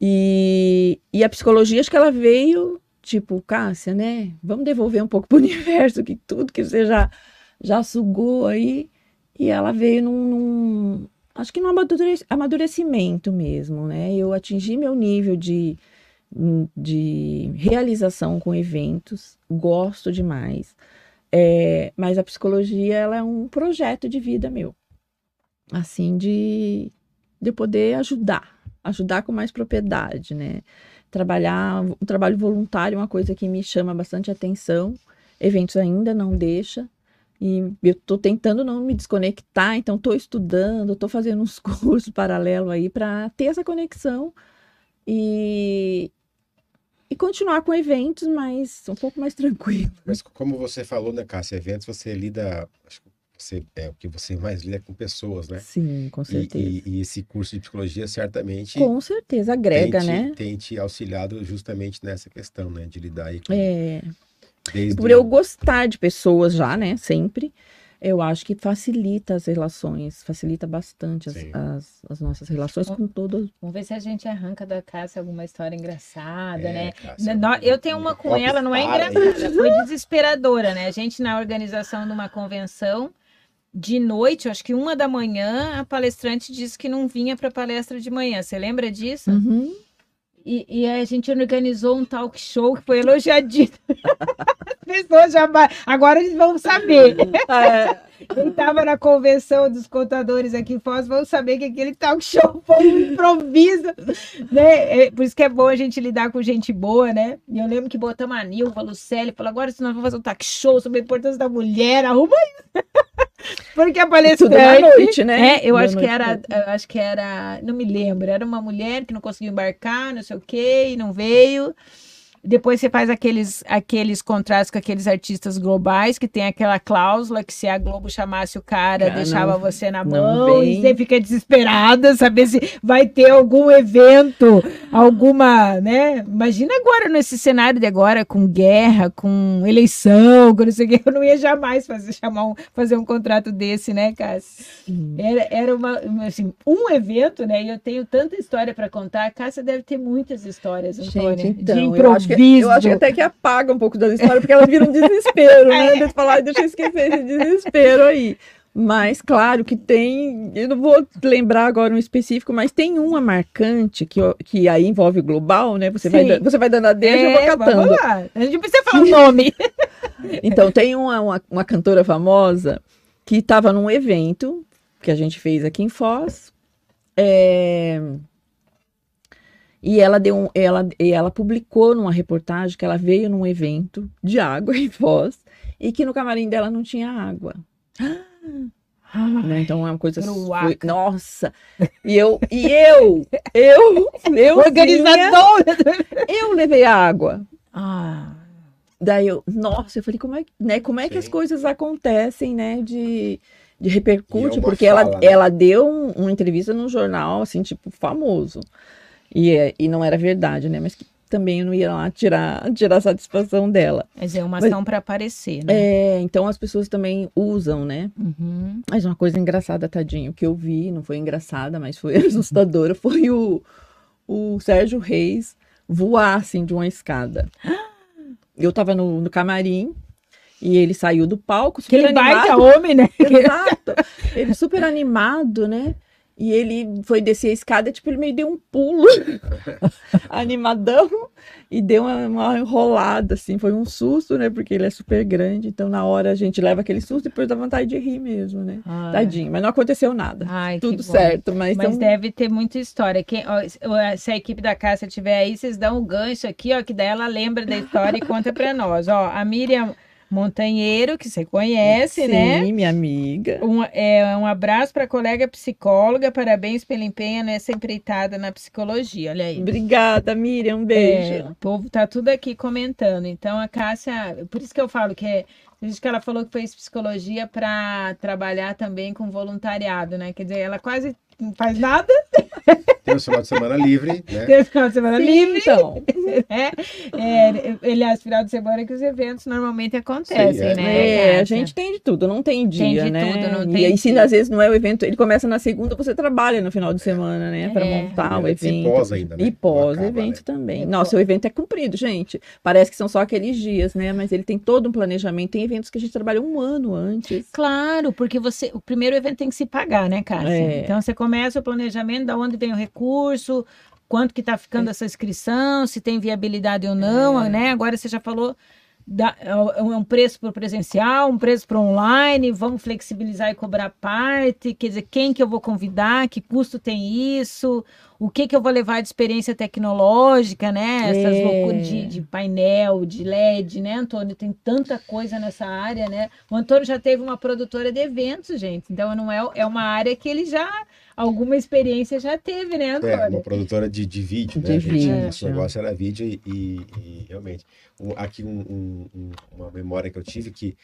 E, e a psicologia, acho que ela veio, tipo, Cássia, né? Vamos devolver um pouco pro universo, que tudo que você já, já sugou aí. E ela veio num, num- acho que num amadure- amadurecimento mesmo, né? Eu atingi meu nível de, de realização com eventos, gosto demais. É, mas a psicologia, ela é um projeto de vida meu. Assim, de, de eu poder ajudar, ajudar com mais propriedade, né? Trabalhar, um trabalho voluntário é uma coisa que me chama bastante atenção. Eventos ainda não deixa. E eu estou tentando não me desconectar, então estou estudando, estou fazendo uns cursos paralelos aí para ter essa conexão e, e continuar com eventos, mas um pouco mais tranquilo. Mas como você falou, né, Cássia, eventos você lida, acho você, é o que você mais lida com pessoas, né? Sim, com E, certeza. e- e esse curso de psicologia certamente com certeza, agrega, tem te, né? tem te auxiliado justamente nessa questão, né? De lidar aí com É, desde por eu gostar de pessoas já, né? Sempre. Eu acho que facilita as relações, facilita bastante as, as, as nossas relações com todos. Vamos ver se a gente arranca da Cássia alguma história engraçada, É, né? Cássia, Eu tenho uma com ela, não é engraçada, foi desesperadora, né? A gente, na organização de uma convenção, de noite, acho que uma da manhã, a palestrante disse que não vinha para palestra de manhã. Você lembra disso? Uhum. E, e aí a gente organizou um talk show que foi elogiadíssimo. As pessoas já. Agora eles vão saber. É, Quem estava na convenção dos contadores aqui em Foz vão saber que aquele talk show foi um improviso. Né? É, por isso que é bom a gente lidar com gente boa, né? E eu lembro que botamos a Nilva, a Lucélia, falou: agora se nós vamos fazer um talk show sobre a importância da mulher, arruma isso. Porque a tudo palestrante. noite, né? É, eu acho que noite era, pra- eu acho que era, não me lembro, era uma mulher que não conseguiu embarcar, não sei o quê, e não veio. Depois você faz aqueles, aqueles contratos com aqueles artistas globais que tem aquela cláusula que se a Globo chamasse o cara, Ah, deixava não- você na mão, e você fica desesperada, saber se vai ter algum evento, alguma, né? Imagina agora nesse cenário de agora, com guerra, com eleição, com não sei o quê, eu não ia jamais fazer, chamar um, fazer um contrato desse, né, Cássio? Era, era uma, assim, um evento, né? E eu tenho tanta história para contar. A Cássia deve ter muitas histórias, Antônia, Gente, então, de improviso. Que, eu acho que até que apaga um pouco da história, porque ela vira um desespero, né? Deixa eu falar, deixa eu esquecer esse desespero aí. Mas, claro, que tem. Eu não vou lembrar agora um específico, mas tem uma marcante que, que aí envolve o global, né? Você, vai, Sim. você vai dando a deixa, eu vou É, catando. vamos lá. A gente precisa falar o nome. Então, tem uma, uma, uma cantora famosa que estava num evento que a gente fez aqui em Foz. é, E ela deu um, ela, e ela publicou numa reportagem que ela veio num evento de água em Foz e que no camarim dela não tinha água. né? Então é uma coisa. Foi, nossa! E eu, e eu, eu, eu, Organizadora. eu levei a água. Ah, Daí eu, nossa, eu falei, como é, né, como é que as coisas acontecem, né, de, de repercute, porque ela, fala, né? ela deu um- uma entrevista num jornal, assim, tipo, famoso, e, é- e não era verdade, né, mas que também eu não ia lá tirar, tirar a satisfação dela. Mas é uma Mas- ação para aparecer, né? É, então as pessoas também usam, né? Uhum. Mas uma coisa engraçada, tadinho, que eu vi, não foi engraçada, mas foi assustadora, foi o, o Sérgio Reis voar, assim, de uma escada. Eu tava no, no camarim e ele saiu do palco, super Aquele baita animado. homem, né? Exato. Ele super animado, né? E ele foi descer a escada, tipo, ele meio deu um pulo, animadão, e deu uma, uma enrolada, assim, foi um susto, né? Porque ele é super grande, então na hora a gente leva aquele susto e depois dá vontade de rir mesmo, né? Ai. Tadinho, mas não aconteceu nada. Ai, Tudo certo, mas, Mas então, deve ter muita história. Quem, ó, se a equipe da Cássia estiver aí, vocês dão o gancho aqui, ó, que daí ela lembra da história e conta para nós. Ó, a Miriam Montanheiro, que você conhece, sim, né? minha amiga. Um, é, um abraço para a colega psicóloga, parabéns pelo empenho nessa empreitada na psicologia. Olha aí. Obrigada, Miriam, um É, beijo. o povo tá tudo aqui comentando. Então a Cássia, por isso que eu falo que é, isso que ela falou que fez psicologia para trabalhar também com voluntariado, né? Quer dizer, ela quase não faz nada, Tem o final de semana livre, né? tem o final de semana Sim, livre, então. né? É, aliás, final de semana que os eventos normalmente acontecem, Sim, é. né? É, a Cássia? gente tem de tudo, não tem dia, de né? tudo, não e tem aí, se às vezes não é o evento, ele começa na segunda, você trabalha no final de semana, né? Para É. montar o Antes e evento. pós ainda, né? E pós-evento acaba, também. E Nossa, o evento é cumprido, gente. Parece que são só aqueles dias, né? Mas ele tem todo um planejamento. Tem eventos que a gente trabalha um ano antes. Claro, porque você, o primeiro evento tem que se pagar, né, Cássia? É. Então você começa o planejamento, da onde vem o recurso, quanto que está ficando essa inscrição, se tem viabilidade ou não, É. né? Agora você já falou da, é um preço para o presencial, um preço para online, vamos flexibilizar e cobrar parte, quer dizer, quem que eu vou convidar, que custo tem isso, o que que eu vou levar de experiência tecnológica, né? Essas É. loucuras de, de painel, de LED, né, Antônio? Tem tanta coisa nessa área, né? O Antônio já teve uma produtora de eventos, gente. Então não é, é uma área que ele já alguma experiência já teve, né, É, Antônio? uma produtora de, de vídeo, né? De A gente-. Nosso negócio era vídeo e, e- e realmente. um- aqui um- um- um- uma memória que eu tive que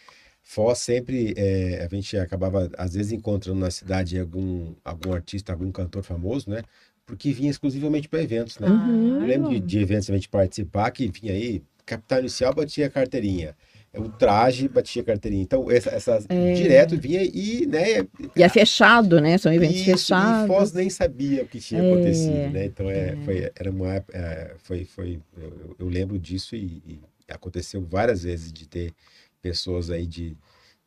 Foz sempre, é, a gente acabava, às vezes, encontrando na cidade algum, algum artista, algum cantor famoso, né? Porque vinha exclusivamente para eventos, né? Uhum. Eu lembro de, de eventos a gente participar que vinha aí, capital inicial batia a carteirinha. O traje batia carteirinha. Então, essa, É. direto vinha e, né? E é fechado, né? São eventos Isso, e fechados. Foz nem sabia o que tinha É, acontecido, né? Então, é, é. foi, era uma, é, foi, foi, eu, eu- lembro disso e, e aconteceu várias vezes de ter pessoas aí de,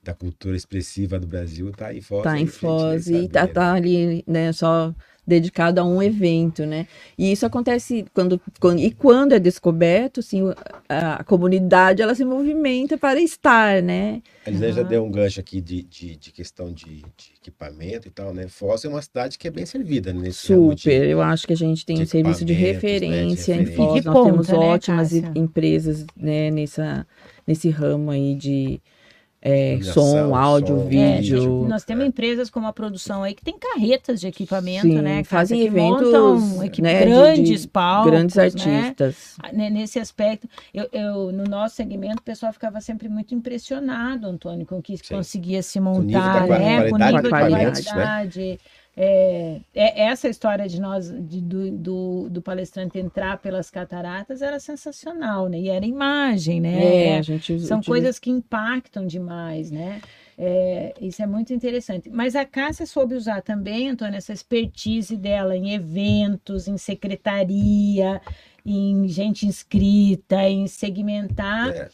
da cultura expressiva do Brasil, tá em Foz. Tá em Foz e tá, sabia, tá ali, né, só dedicado a um evento, né? E isso acontece quando, quando e quando é descoberto, assim, a, a comunidade ela se movimenta para estar, né? A Lisane já deu um gancho aqui de, de, de questão de, de equipamento e tal, né? Foz é uma cidade que é bem servida né, nesse ramo de- Super, eu acho que a gente tem um serviço de equipamentos, né, de referência em referência. Foz, E nós temos ponta, né, ótimas Cássia? empresas, né, nessa, nesse ramo aí de é, som, áudio, som, É, vídeo. tem- nós temos É. empresas como a produção aí que tem carretas de equipamento, Sim, né? Fazem que eventos, montam né, de- grandes de palcos, grandes né? artistas. né, nesse aspecto, eu, eu- no nosso segmento, o pessoal ficava sempre muito impressionado, Antônio, com o que Sim. conseguia se nível montar, da qua- né? Com o qualidade nível de de equipamentos, né? É, é- essa história de nós, de- do, do, do palestrante entrar pelas cataratas era sensacional, né? E era imagem, né? É, a gente São utiliza- coisas que impactam demais, né? É, isso é muito interessante. Mas a Cássia soube usar também, Antônio, essa expertise dela em eventos, em secretaria, em gente inscrita, em segmentar. É.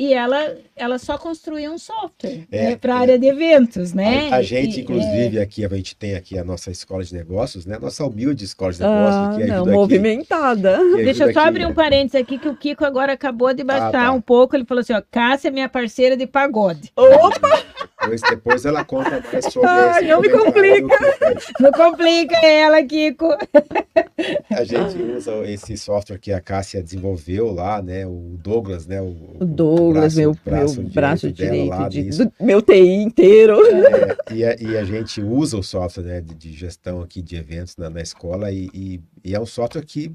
E ela, ela só construía um software É, para a é. área de eventos, né? A, a gente, e- inclusive, aqui, a gente tem aqui a nossa escola de negócios, né? Nossa humilde escola de negócios, Ah, que não, aqui. movimentada. que Deixa eu só aqui, abrir um né? parênteses aqui, que o Kiko agora acabou de baixar tá. um pouco. Ele falou assim: ó, Cássia é minha parceira de pagode. Opa! Depois, depois ela conta mais sobre Ai, esse não me comentário que Não complica ela, Kiko. A gente usa esse software que a Cássia desenvolveu lá, né? O Douglas, né? O, O Douglas, meu, braço meu braço dela direito, lá de- do meu TI inteiro. É, e, a, e a gente usa o software né, de, de gestão aqui de eventos na, na escola e, e- e é um software que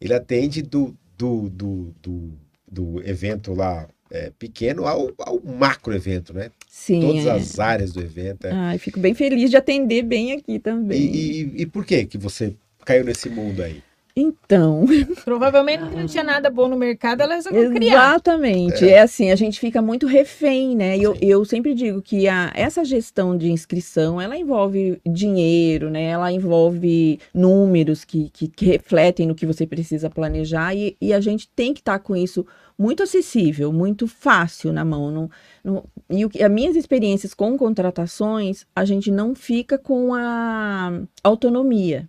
ele atende do, do, do, do, do evento lá é, pequeno ao, ao macro evento, né? Sim. Todas é. as áreas do evento. é. Ai, fico bem feliz de atender bem aqui também. E, e, e por que que você caiu nesse mundo aí? Então, Provavelmente não tinha nada bom no mercado, ela resolveu criar. exatamente. É. assim, a gente fica muito refém, né? E eu, eu sempre digo que a, essa gestão de inscrição, ela envolve dinheiro, né? Ela envolve números que, que, que refletem no que você precisa planejar e, e a gente tem que estar com isso muito acessível, muito fácil na mão. Não, não, e o, que- as minhas experiências com contratações, a gente não fica com a autonomia.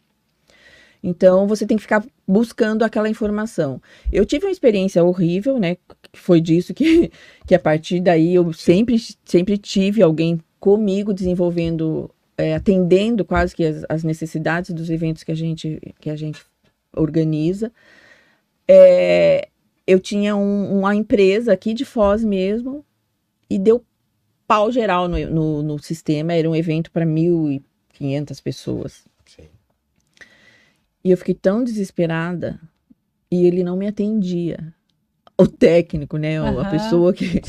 Então, você tem que ficar buscando aquela informação. Eu tive uma experiência horrível, né? Foi disso que, que a partir daí eu sempre, sempre tive alguém comigo desenvolvendo, é, atendendo quase que as, as necessidades dos eventos que a gente, que a gente organiza. É, eu tinha um- uma empresa aqui de Foz mesmo e deu pau geral no, no, no sistema. Era um evento para 1.500 pessoas. E eu fiquei tão desesperada e ele não me atendia. O técnico, né? o- A pessoa que.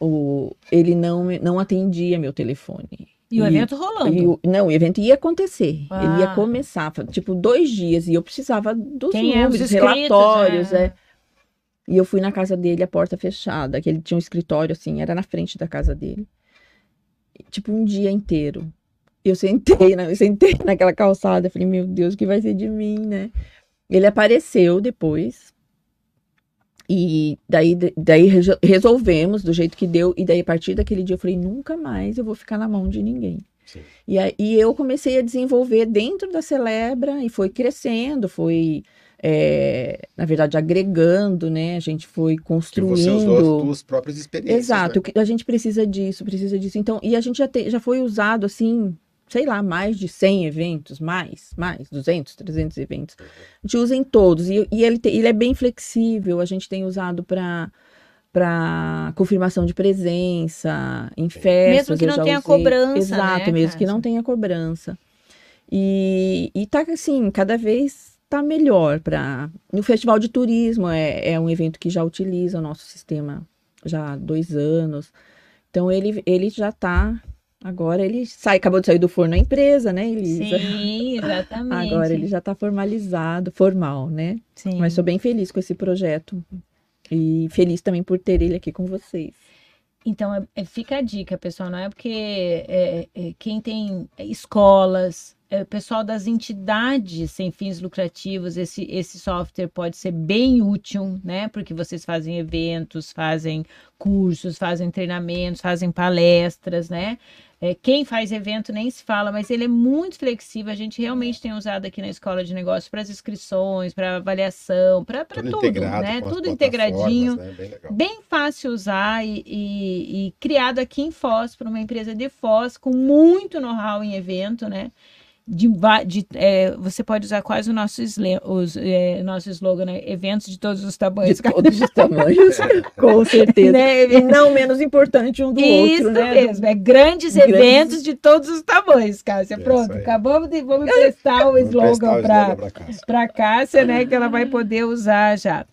O, ele não, não atendia meu telefone. E o E- evento rolando. E o- não, o evento ia acontecer. Ele ia Ah. começar, tipo, dois dias. E eu precisava dos Quem é os números, inscritos, relatórios. é. É. E eu fui na casa dele, a porta fechada, que ele tinha um escritório assim, era na frente da casa dele. Tipo, um dia inteiro. Eu sentei, na, eu sentei naquela calçada, falei, meu Deus, o que vai ser de mim, né? Ele apareceu depois. E daí, daí reso- resolvemos do jeito que deu. E daí, a partir daquele dia, eu falei, nunca mais eu vou ficar na mão de ninguém. Sim. E aí eu comecei a desenvolver dentro da Celebra e foi crescendo, foi, é, na verdade, agregando, né? A gente foi Que você usou as construindo. suas próprias experiências. Exato, né? a gente precisa disso, precisa disso. Então, e a gente já, te- já foi usado assim, sei lá, mais de 100 eventos, mais, mais, 200, 300 eventos. A gente usa em todos. E, e ele, te- ele é bem flexível, a gente tem usado para para confirmação de presença, em festas. que eu não tenha usei. cobrança, Exato, né, mesmo que não tenha cobrança. E, e tá assim, cada vez tá melhor para. No Festival de Turismo é, é um evento que já utiliza o nosso sistema já há dois anos. Então ele, ele já tá. Agora ele sai, acabou de sair do forno a empresa, né, Elisa? Sim, exatamente. Agora ele já está formalizado, formal, né? Sim. Mas sou bem feliz com esse projeto. E feliz também por ter ele aqui com vocês. Então, é- é- fica a dica, pessoal, não é porque é, é, quem tem escolas, é, o pessoal das entidades sem fins lucrativos, esse, esse software pode ser bem útil, né? Porque vocês fazem eventos, fazem cursos, fazem treinamentos, fazem palestras, né? É, quem faz evento nem se fala, mas ele é muito flexível. A gente realmente tem usado aqui na escola de negócios para as inscrições, para avaliação, para Tudo, né? Tudo integradinho Né? Bem bem fácil usar e, e- e criado aqui em Foz por uma empresa de Foz com muito know-how em evento, né? De, de, é, você pode usar quase o nosso, os, é, nosso slogan, né? Eventos de todos os tamanhos. De todos os tamanhos, com certeza. Né? E não menos importante um do Isso outro, né? mesmo, é grandes, Grandes- eventos de todos os tamanhos, Cássia. Isso Pronto, acabamos de vamos emprestar o slogan o para Cássia. para Cássia, né, que ela vai poder usar já.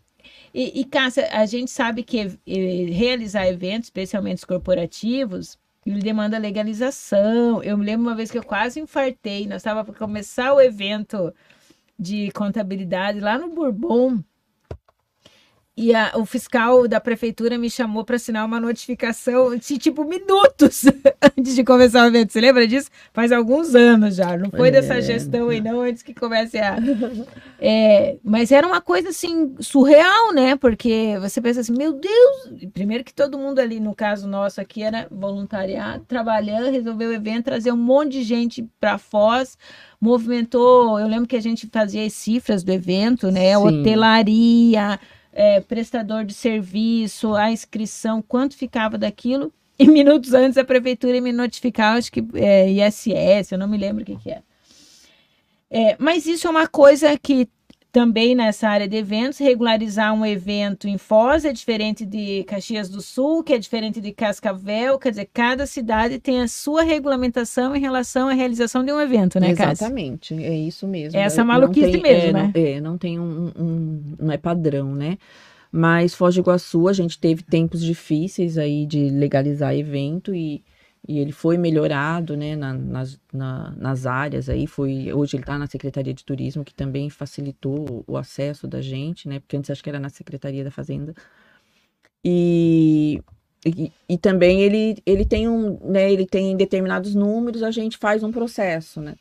E, e Cássia, a gente sabe que eh, realizar eventos, especialmente os corporativos, ele demanda legalização. Eu me lembro uma vez que eu quase infartei, nós estávamos para começar o evento de contabilidade lá no Bourbon. E a- o fiscal da prefeitura me chamou para assinar uma notificação de tipo minutos antes de começar o evento. Você lembra disso? Faz alguns anos já. Não foi dessa É. gestão aí, não, antes que comece a. É, mas era uma coisa assim surreal, né? Porque você pensa assim, meu Deus! Primeiro que todo mundo ali, no caso nosso aqui, era voluntariado, trabalhando, resolveu o evento, trazer um monte de gente para Foz, movimentou. Eu lembro que a gente fazia as cifras do evento, né? Sim. Hotelaria, é, prestador de serviço, a inscrição, quanto ficava daquilo. E minutos antes a prefeitura me notificar, acho que é, ISS, eu não me lembro o que, que é. É, mas isso é uma coisa que também nessa área de eventos, regularizar um evento em Foz é diferente de Caxias do Sul, que é diferente de Cascavel, quer dizer, cada cidade tem a sua regulamentação em relação à realização de um evento, né, Cássia? Exatamente, é isso mesmo. Essa Não maluquice tem- mesmo, é, né? Não, é, não tem um, um- não é padrão, né? Mas Foz do Iguaçu, a gente teve tempos difíceis aí de legalizar evento e, e ele foi melhorado, né, na, nas, na, nas áreas aí, foi, hoje ele está na Secretaria de Turismo, que também facilitou o acesso da gente, né, porque antes acho que era na Secretaria da Fazenda, e, e, e também ele, ele tem um, né, ele tem determinados números, a gente faz um processo, né,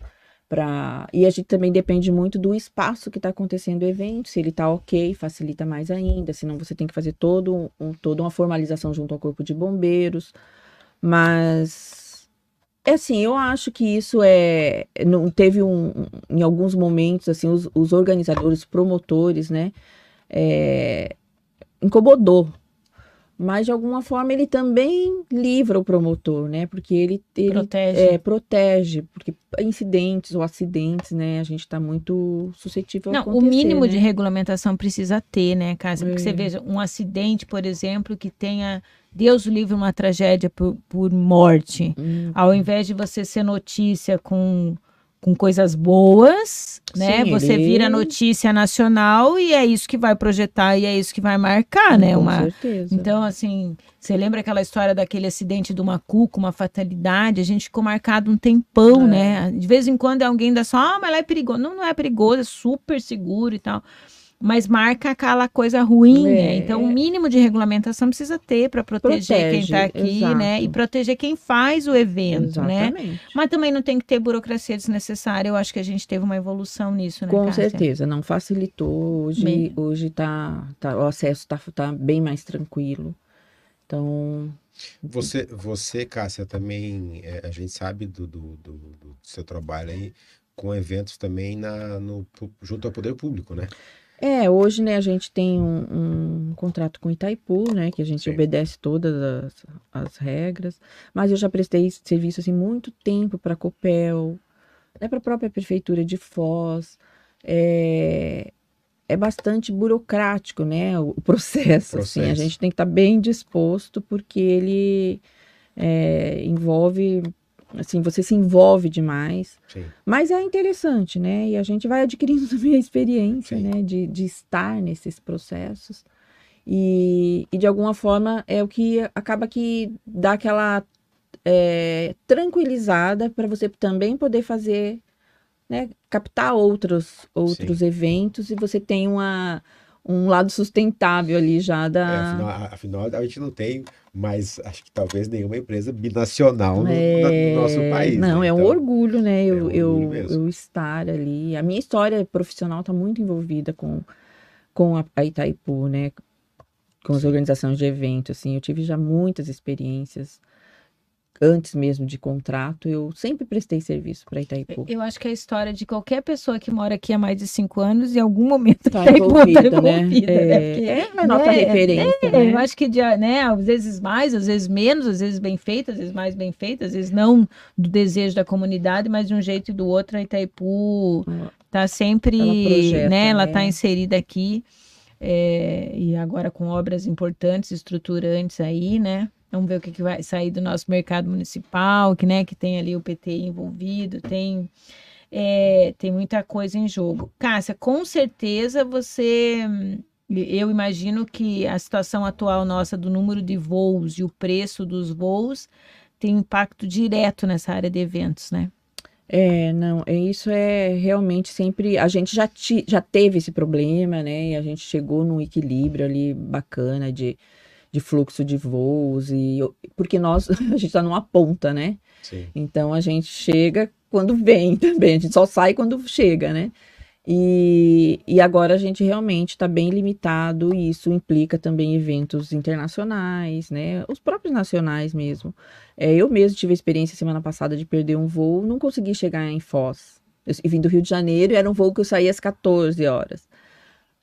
Pra... E a gente também depende muito do espaço que está acontecendo o evento, se ele está ok, facilita mais ainda, senão você tem que fazer todo um, toda uma formalização junto ao corpo de bombeiros. Mas é assim, eu acho que isso é. Não teve um. Em alguns momentos, assim, os, os organizadores, promotores, né? É, incomodou mas de alguma forma ele também livra o promotor, né? Porque ele, ele protege. É, protege, porque incidentes ou acidentes, né? A gente está muito suscetível Não, a acontecer, o mínimo né? de regulamentação precisa ter, né, Cássia? Porque É. você veja, um acidente, por exemplo, que tenha, Deus livre, uma tragédia por, por morte. Hum, Ao invés de você ser notícia com, com coisas boas, né? Sim, você ele- vira notícia nacional e é isso que vai projetar e é isso que vai marcar, né? com Uma, certeza. então, assim, você lembra aquela história daquele acidente do Macuco, uma fatalidade? A gente ficou marcado um tempão, É. né? De vez em quando alguém dá só, ah, mas lá é perigoso. Não, não é perigoso, é super seguro e tal. Mas marca aquela coisa ruim, É. né? Então, o mínimo de regulamentação precisa ter para proteger quem Protege, está aqui, né? E exato. proteger quem faz o evento, né? Exatamente. Mas também não tem que ter burocracia desnecessária. Eu acho que a gente teve uma evolução nisso, né, Com Cássia? certeza, não facilitou. Hoje, Bem- hoje tá, tá, o acesso está tá bem mais tranquilo. Então, Você, você, Cássia, também, é, a gente sabe do, do, do- do seu trabalho aí com eventos também na, no, junto ao poder público, né? É, hoje, né, a gente tem um, um contrato com o Itaipu, né, que a gente Sim. obedece todas as, as regras, mas eu já prestei serviço, assim, muito tempo para a Copel, né, para a própria Prefeitura de Foz, é, é bastante burocrático, né, o, o processo, assim, a Processo. gente tem que estar bem disposto, porque ele é, envolve, assim, você se envolve demais, Sim. mas é interessante, né? E a gente vai adquirindo também a experiência, Sim. né? De, de estar nesses processos. E, e de alguma forma é o que acaba que dá aquela é, tranquilizada para você também poder fazer, né? Captar outros, outros eventos e você tem uma, um lado sustentável ali já É, da. afinal, afinal, a gente não tem mais, acho que talvez nenhuma empresa binacional É, no nosso país. Não, né? é um Então, orgulho, né? é Eu, um eu, eu estar ali. A minha história profissional está muito envolvida com, com a, a Itaipu, né? Com as organizações de evento, assim. Eu tive já muitas experiências antes mesmo de contrato. Eu sempre prestei serviço para Itaipu. Eu acho que é a história de qualquer pessoa que mora aqui há mais de cinco anos, em algum momento Tá Itaipu envolvida, né? envolvida, É, né? Porque- é a nossa né, referência, É, né? Eu acho que, né, às vezes mais, às vezes menos, às vezes bem feita, às vezes mais bem feita, às vezes não do desejo da comunidade, mas de um jeito e do outro, a Itaipu tá sempre, Ela projeta, né, ela né? tá inserida aqui, é, e agora com obras importantes, estruturantes aí, né? Vamos ver o que, que vai sair do nosso mercado municipal, que, né, que tem ali o PT envolvido, tem, é, tem muita coisa em jogo. Cássia, com certeza você eu imagino que a situação atual nossa do número de voos e o preço dos voos tem impacto direto nessa área de eventos, né? É, não, é isso é realmente sempre. A gente já, ti, já teve esse problema, né? E a gente chegou num equilíbrio ali bacana de, de fluxo de voos, e porque nós, a gente está numa ponta, né? Sim. Então a gente chega quando vem também, a gente só sai quando chega, né? E, e agora a gente realmente está bem limitado, e isso implica também eventos internacionais, né? Os próprios nacionais mesmo. É, eu mesmo tive a experiência semana passada de perder um voo, não consegui chegar em Foz. Eu vim do Rio de Janeiro e era um voo que eu saía às 14 horas.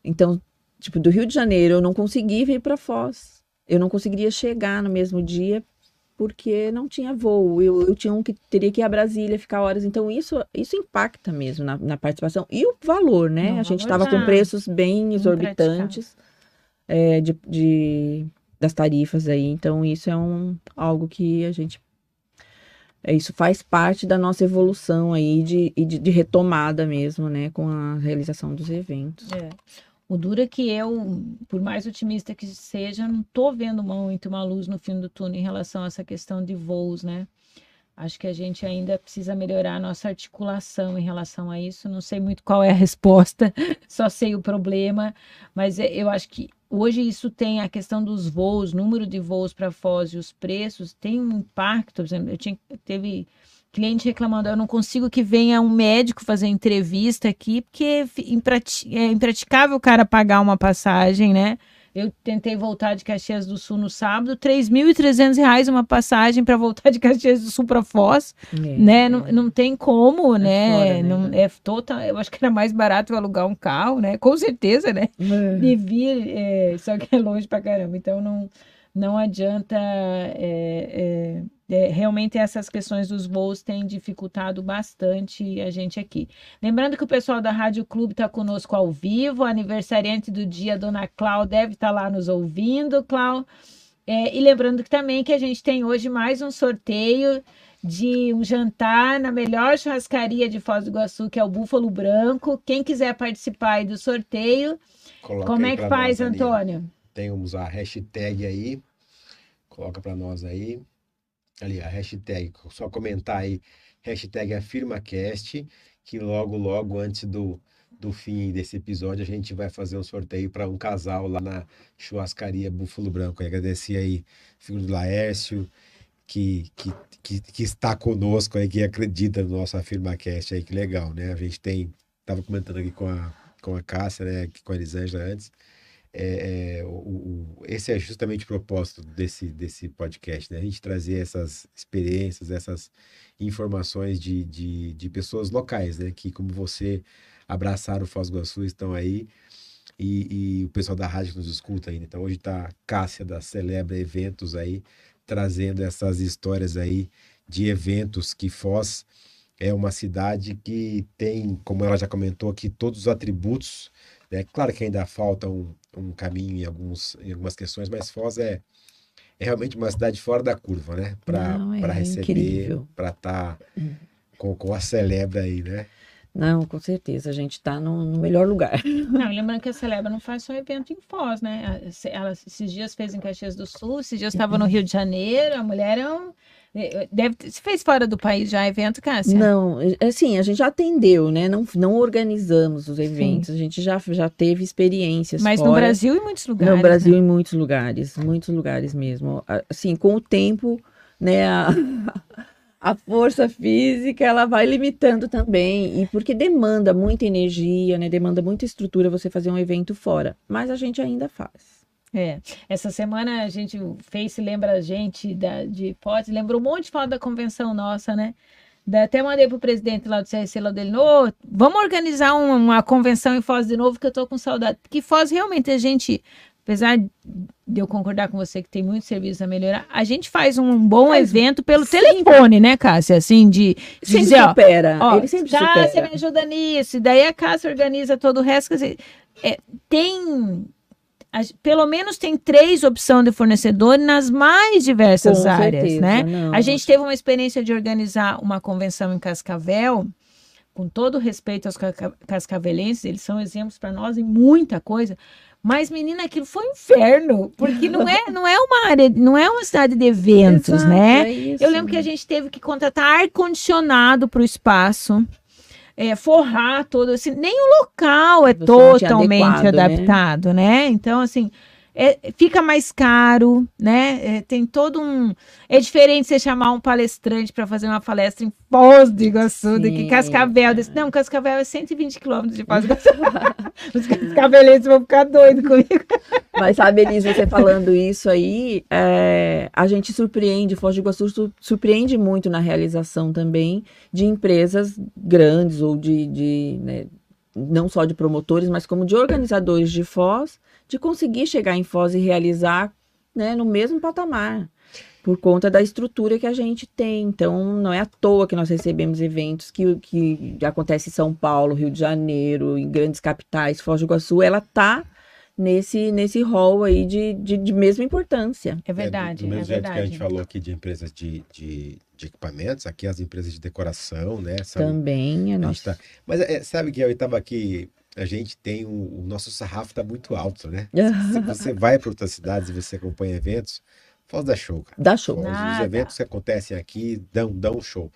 Então, tipo, do Rio de Janeiro eu não consegui vir para Foz. Eu não conseguiria chegar no mesmo dia porque não tinha voo. Eu, eu tinha um que teria que ir a Brasília, ficar horas. Então, isso, isso impacta mesmo na, na participação. E o valor, né? Não, a gente estava tá com preços bem exorbitantes é, de, de- das tarifas aí. Então, isso é um, algo que a gente. É, isso faz parte da nossa evolução aí de, e de, de retomada mesmo, né? Com a realização dos eventos. É. O duro é que eu, por mais otimista que seja, não tô vendo muito uma luz no fim do túnel em relação a essa questão de voos, né? Acho que a gente ainda precisa melhorar a nossa articulação em relação a isso. Não sei muito qual é a resposta, só sei o problema, mas é, eu acho que hoje isso tem a questão dos voos, número de voos para Foz e os preços, tem um impacto. Por exemplo, eu tinha, teve cliente reclamando, eu não consigo que venha um médico fazer entrevista aqui, porque é impraticável o cara pagar uma passagem, né? Eu tentei voltar de Caxias do Sul no sábado, R$ 3.300 uma passagem para voltar de Caxias do Sul para Foz, é, né? É. Não, não tem como, é né? Fora, não né? é total, eu acho que era mais barato alugar um carro, né? Com certeza, né? É. De vir, é, só que é longe para caramba, então não não adianta é, é, realmente essas questões dos voos têm dificultado bastante a gente aqui. Lembrando que o pessoal da Rádio Clube está conosco ao vivo, aniversariante do dia, Dona Clau, deve estar tá lá nos ouvindo, Clau. É, e lembrando que também que a gente tem hoje mais um sorteio de um jantar na melhor churrascaria de Foz do Iguaçu, que é o Búfalo Branco. Quem quiser participar do sorteio, como é que faz, Antônio? Temos a hashtag aí, coloca para nós aí. Ali a hashtag, só comentar aí, hashtag AfirmaCast, que logo, logo antes do, do fim desse episódio a gente vai fazer um sorteio para um casal lá na churrascaria Búfalo Branco. E agradecer aí filho do Laércio, que, que, que, que, está conosco aí, que acredita no nosso AfirmaCast aí, que legal, né? A gente tem, estava comentando aqui com a, com a Cássia, né, com a Elisângela antes, é, é, o, o, esse é justamente o propósito desse, desse podcast, né? A gente trazer essas experiências, essas informações de, de, de pessoas locais, né? Que, como você, abraçaram o Foz do Iguaçu, estão aí. E, e, o pessoal da rádio nos escuta ainda. Então, hoje está Cássia da Celebra Eventos aí, trazendo essas histórias aí de eventos que Foz é uma cidade que tem, como ela já comentou aqui, todos os atributos. Né? Claro que ainda falta um, um caminho em, alguns, em algumas questões, mas Foz é, é realmente uma cidade fora da curva, né? Para é receber, para estar tá hum. com, com a Celebra aí, né? Não, com certeza, a gente está no, no, melhor lugar. Não, lembrando que a Celebra não faz só evento em Foz, né? Ela esses dias fez em Caxias do Sul, esses dias estava no Rio de Janeiro, a mulher é um é, deve, você fez fora do país já evento, Cássia? Não, assim, a gente já atendeu, né? Não, não organizamos os eventos, Sim. a gente já, já teve experiências. Mas fora. no Brasil em muitos lugares. No Brasil né? em muitos lugares, muitos lugares mesmo. Assim, com o tempo, né? A, a força física ela vai limitando também e porque demanda muita energia, né? Demanda muita estrutura você fazer um evento fora, mas a gente ainda faz. É, essa semana a gente, o Face lembra a gente da, de hipótese, lembrou um monte de foto da convenção nossa, né? Da, até mandei pro presidente lá do CRC lá dele, oh, vamos organizar uma, uma, convenção em Foz de novo, que eu tô com saudade. Porque Foz realmente a gente, apesar de eu concordar com você que tem muito serviço a melhorar, a gente faz um bom faz, evento pelo telefone, né, Cássia? Assim, de, de sempre dizer, supera. ó, ele sempre já supera. me ajuda nisso, e daí a Cássia organiza todo o resto. Quer dizer, é, tem pelo menos tem três opções de fornecedor nas mais diversas Com áreas, certeza, né? Não. A gente teve uma experiência de organizar uma convenção em Cascavel, com todo respeito aos cascavelenses, eles são exemplos para nós em muita coisa. Mas, menina, aquilo foi um inferno, porque não é, não é uma área, não é uma cidade de eventos, Exato, né? É isso, Eu lembro que a gente teve que contratar ar-condicionado para o espaço é, forrar todo, assim, nem o local é totalmente adequado, né? adaptado, né? né? Então, assim, é, fica mais caro, né? É, tem todo um. É diferente você chamar um palestrante para fazer uma palestra em Foz do Iguaçu do que Cascavel. Desse... Não, Cascavel é 120 quilômetros de Foz do Iguaçu. Os cascavelenses vão ficar doidos comigo. Mas sabe, Elise, você falando isso aí, é, a gente surpreende, Foz do Iguaçu surpreende muito na realização também de empresas grandes ou de, de né, não só de promotores, mas como de organizadores de Foz de conseguir chegar em Foz e realizar né, no mesmo patamar, por conta da estrutura que a gente tem. Então, não é à toa que nós recebemos eventos que, que acontece em São Paulo, Rio de Janeiro, em grandes capitais, Foz do Iguaçu, ela está nesse, nesse rol aí de, de, de mesma importância. É verdade. É, do, do mesmo é jeito verdade. que a gente falou aqui de empresas de, de, de, equipamentos, aqui as empresas de decoração, né? Sabe? Também é nossa. Tá... Mas é, sabe que eu estava aqui a gente tem o, o nosso sarrafo está muito alto, né? Se você vai para outras cidades e você acompanha eventos, Foz dá show, cara. Dá show. Foz, os eventos que acontecem aqui dão, dão show.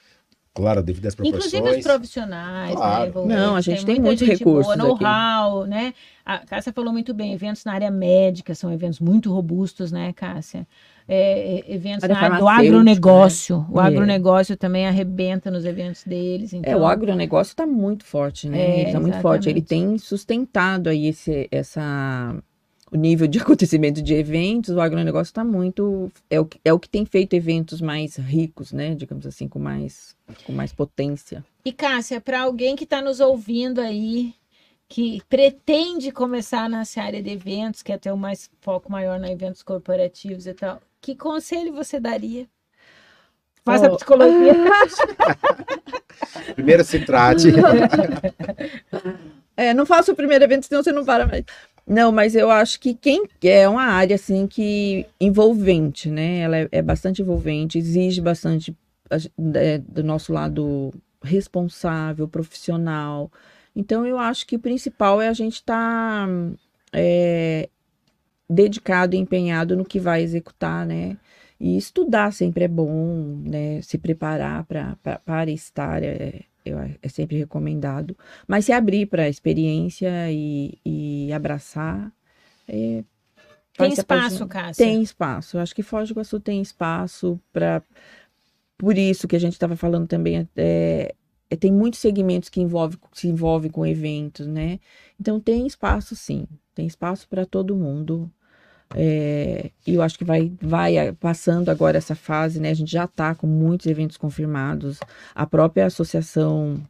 Claro, devido às proporções. Inclusive os profissionais, Claro. né? Não, a gente tem muita muitos recursos boa, aqui. know-how, né? A Cássia falou muito bem, eventos na área médica são eventos muito robustos, né, Cássia? É, é, eventos Área do farmacêutica, agronegócio. O É. agronegócio também arrebenta nos eventos deles. Então, É, o agronegócio está muito forte, né? É, Ele está muito forte. Ele tem sustentado aí esse, essa, o nível de acontecimento de eventos. O agronegócio está muito. É o, que- é o que tem feito eventos mais ricos, né? Digamos assim, com mais, com mais potência. E Cássia, para alguém que está nos ouvindo aí, que pretende começar nessa área de eventos, quer ter um mais foco maior na eventos corporativos e tal, que conselho você daria? Faça Oh. psicologia. Primeiro se trate. É, não faça o primeiro evento, senão você não para mais. Não, mas eu acho que quem é uma área assim que envolvente, né? Ela é, é bastante envolvente, exige bastante é, do nosso lado responsável, profissional. Então eu acho que o principal é a gente estar dedicado e empenhado no que vai executar, né? E estudar sempre é bom, né? Se preparar pra, pra, para estar é, é sempre recomendado. Mas se abrir para a experiência e, e abraçar. é, Tem espaço. Cássia? Tem espaço. Eu acho que Foz do Iguaçu tem espaço para. Por isso que a gente estava falando também, é, é, tem muitos segmentos que envolve, se envolvem com eventos, né? Então tem espaço sim, tem espaço para todo mundo. É, e eu acho que vai, vai ah, passando agora essa fase, né? A gente já está com muitos eventos confirmados. A própria Associação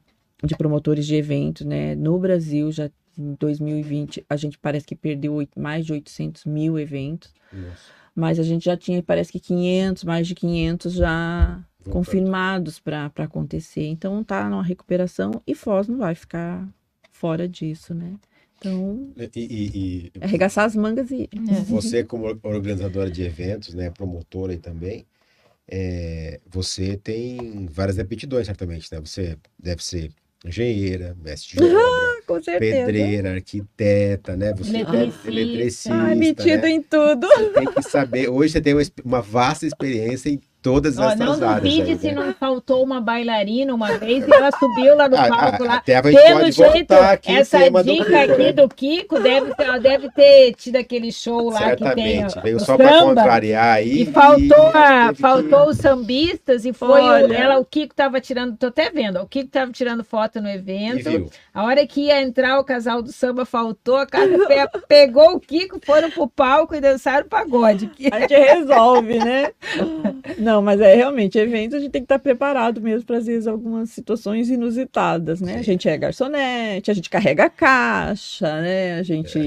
de Promotores de Eventos, né? No Brasil, já em 2020, a gente parece que perdeu mais de 800 mil eventos. Nossa, Mas a gente já tinha, parece que 500, mais de 500 já confirmados para acontecer. Então tá numa recuperação e Foz não vai ficar fora disso, né? Então, E, e- e arregaçar as mangas e. É. você, como organizadora de eventos, né, promotora aí também, é, você tem várias aptidões, certamente, né? Você deve ser engenheira, mestre de obra, Com certeza. pedreira, arquiteta, né? Você é Eletricista. eletricista, Ai, metido né? em tudo. Você tem que saber. Hoje você tem uma, uma vasta experiência em todas Ó, essas não áreas. duvide aí, se né? não faltou uma bailarina uma vez e ela subiu lá no Ah, palco ah, lá. Até a gente Pelo pode jeito, essa o tema do dica Kiko, aqui né? do Kiko deve deve ter tido aquele show lá que tem Certamente. Veio o só para contrariar aí. E faltou, a, teve que- faltou os sambistas e foi o, Olha. ela, o Kiko tava tirando, tô até vendo, ó, o Kiko tava tirando foto no evento. A hora que ia entrar o casal do samba faltou, a casa pe- pegou o Kiko, foram pro palco e dançaram pagode. Que- A gente resolve, né? Não, mas é realmente evento, a gente tem que estar preparado mesmo para às vezes algumas situações inusitadas, né? A Sim. gente é garçonete, a gente carrega a caixa, né? A gente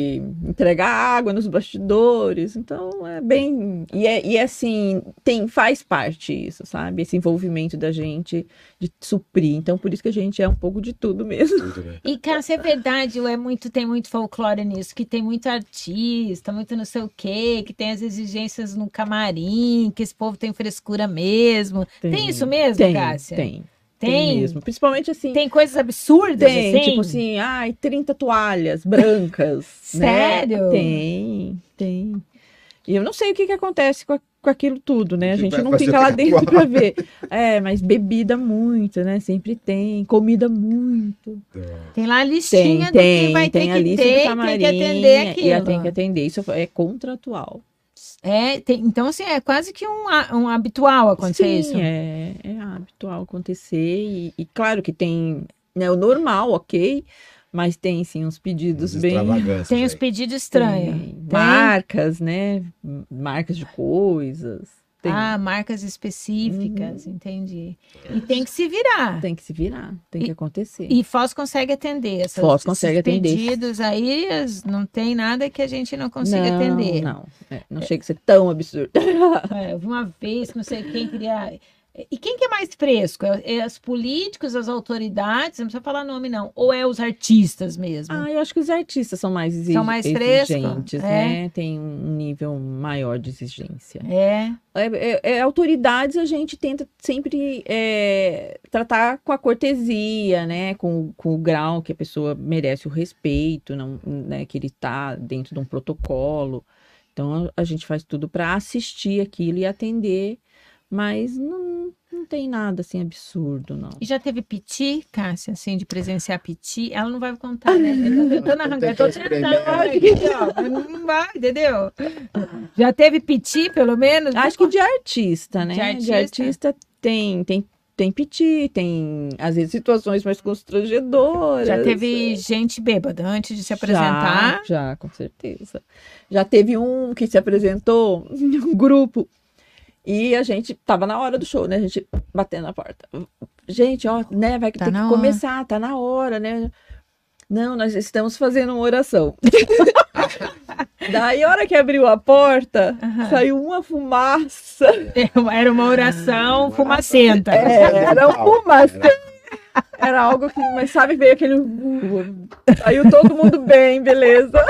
entrega água nos bastidores, então é bem e é, e é assim tem faz parte isso, sabe? Esse envolvimento da gente de suprir. Então por isso que a gente é um pouco de tudo mesmo. E, Cássia, é verdade, é muito, tem muito folclore nisso, que tem muito artista, muito não sei o quê, que tem as exigências no camarim, que esse povo tem frescura mesmo. Tem, isso mesmo, tem, Cássia? Tem, Tem, tem mesmo. Principalmente assim. Tem coisas absurdas, Tem, assim? tipo assim, ai, 30 toalhas brancas. né? Sério? Tem, tem. E eu não sei o que, que acontece com, a- com aquilo tudo, né? A Que gente vai não fica lá que dentro pra ver. É, mas bebida muito, né? Sempre tem. Comida muito. Tem lá a Tem, listinha do que tem, vai ter tem a que lista ter, do tem camarim. que atender aquilo. E tem que atender. Isso é contratual. É, tem- então, assim, é quase que um, um habitual acontecer Sim, isso. É, é habitual acontecer. E, e claro que tem né, o normal, ok. Mas tem sim uns pedidos As bem. Tem os pedidos estranhos. Tem Tem? Marcas, né? Marcas de coisas. Tem, Ah, marcas específicas, entendi. E tem que se virar. tem que se virar, tem E- que acontecer. E Foz consegue atender essas, Foz consegue esses atender. pedidos aí, não tem nada que a gente não consiga não, atender. Não, é, não chega a ser tão absurdo. É, uma vez não sei quem queria. E quem que é mais fresco? É, é os políticos, as autoridades? Não precisa falar nome, não. Ou é os artistas mesmo? Ah, eu acho que os artistas são mais, exig São mais frescos, exigentes, é. né? Tem um nível maior de exigência. É. É, é- é, autoridades a gente tenta sempre é, tratar com a cortesia, né? Com, com o grau que a pessoa merece o respeito, não, né? Que ele está dentro de um protocolo. Então a gente faz tudo para assistir aquilo e atender, mas não, não tem nada assim absurdo, não. E já teve piti, Cássia, assim, de presenciar piti? Ela não vai contar, né? Eu tô tentando arrancar, eu tô tentando aqui, ó, não vai, entendeu? Já teve piti, pelo menos? Acho que de artista, né? De artista? De artista tem, tem, tem piti, tem às vezes situações mais constrangedoras. Já teve gente bêbada antes de se apresentar? Já, já, com certeza. Já teve um que se apresentou em um grupo e a gente tava na hora do show, né? A gente batendo na porta. Gente, ó, né? Vai Tá ter na que hora. começar, tá na hora, né? Não, nós estamos fazendo uma oração. Daí, a hora que abriu a porta, Aham. saiu uma fumaça. Era uma oração fumacenta. É, era um Legal. Era algo que, mas sabe, veio aquele. Saiu todo mundo bem, beleza.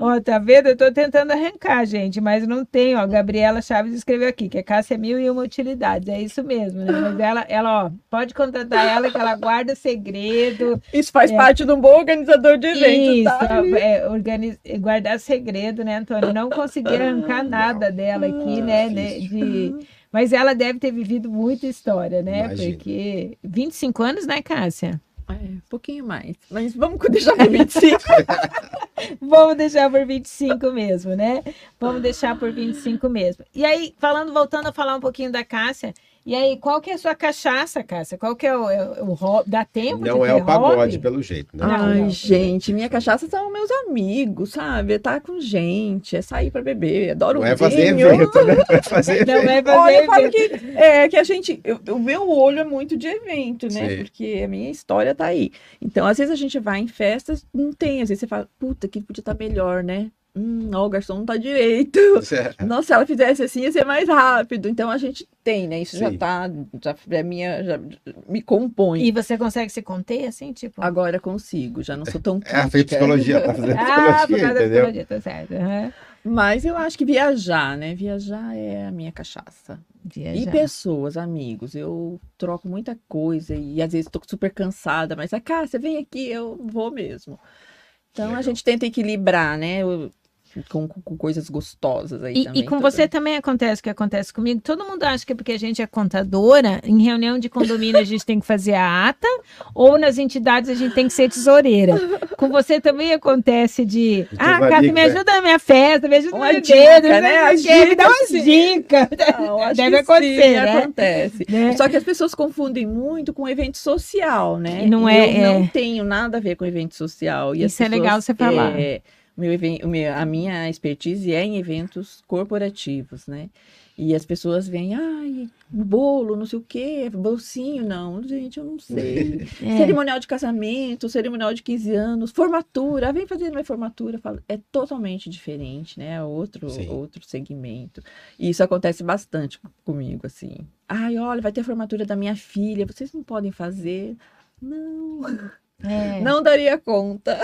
Ó, tá vendo? Eu tô tentando arrancar, gente, mas não tem, ó. Gabriela Chaves escreveu aqui, que a Cássia é mil e uma utilidades. É isso mesmo, né? Mas ela, ela, ó, pode contratar ela que ela guarda segredo. Isso faz É. parte de um bom organizador de eventos, Isso, tá? é, organiz- guardar segredo, né, Antônio? Não consegui arrancar nada dela aqui, Ah, né? né, de... Mas ela deve ter vivido muita história, né? Imagino. Porque 25 anos, né, Cássia? É, um pouquinho mais. Mas vamos deixar por 25. Vamos deixar por 25 mesmo, né? Vamos deixar por 25 mesmo. E aí, falando, voltando a falar um pouquinho da Cássia, e aí, qual que é a sua cachaça, Cássia? Qual que é o, é o hobby? Dá tempo Não de é o pagode, hobby? pelo jeito, né? Não, Ai, não. gente, minha cachaça são meus amigos, sabe? É estar com gente, é sair pra beber, adoro Não é fazer vinho. evento, né? Não é fazer Não evento. é fazer Olha, eu falo que, é, que a gente, eu- o meu olho é muito de evento, né? Sim. Porque a minha história tá aí. Então, às vezes a gente vai em festas, não tem, às vezes você fala, puta, que podia estar melhor, né? Hum, ó, o garçom não tá direito. Nossa, se ela fizesse assim, ia ser mais rápido. Então a gente tem, né? Isso já Sim. tá, já é minha, já me compõe. E você consegue se conter, assim, tipo... Agora consigo, já não sou tão É, a fez crítica. psicologia, tá fazendo Ah, por causa psicologia, da entendeu? psicologia, tá certo. aham. Mas eu acho que viajar, né? Viajar é a minha cachaça. E Viajar. pessoas, amigos, eu troco muita coisa e às vezes tô super cansada, mas a Cássia, vem aqui, eu vou mesmo. Então a Legal. gente tenta equilibrar, né? eu- com, com- com coisas gostosas aí E, também. e com toda- você também acontece o que acontece comigo. Todo mundo acha que é porque a gente é contadora, em reunião de condomínio a gente tem que fazer a ata, ou nas entidades a gente tem que ser tesoureira. Com você também acontece de. teus Ah, Cássio, me né? ajuda na minha festa, me ajuda Uma no dica, dedo, né? né? As Me dá sim. Não, acho Deve acontecer, sim, né? acontece. Né? Só que as pessoas confundem muito com evento social, né? E não E é- eu é. não tenho nada a ver com evento social. E Isso é legal pessoas, você falar. é, meu a minha expertise é em eventos corporativos, né? E as pessoas vêm, ai, bolo, não sei o quê, bolsinho, não. Gente, eu não sei. É. Cerimonial de casamento, cerimonial de 15 anos, formatura. Ah, vem fazer minha formatura. Falo, é totalmente diferente, né? É outro, Sim. outro segmento. E isso acontece bastante co- comigo, assim. Ai, olha, vai ter a formatura da minha filha, vocês não podem fazer. Não, É, não daria conta.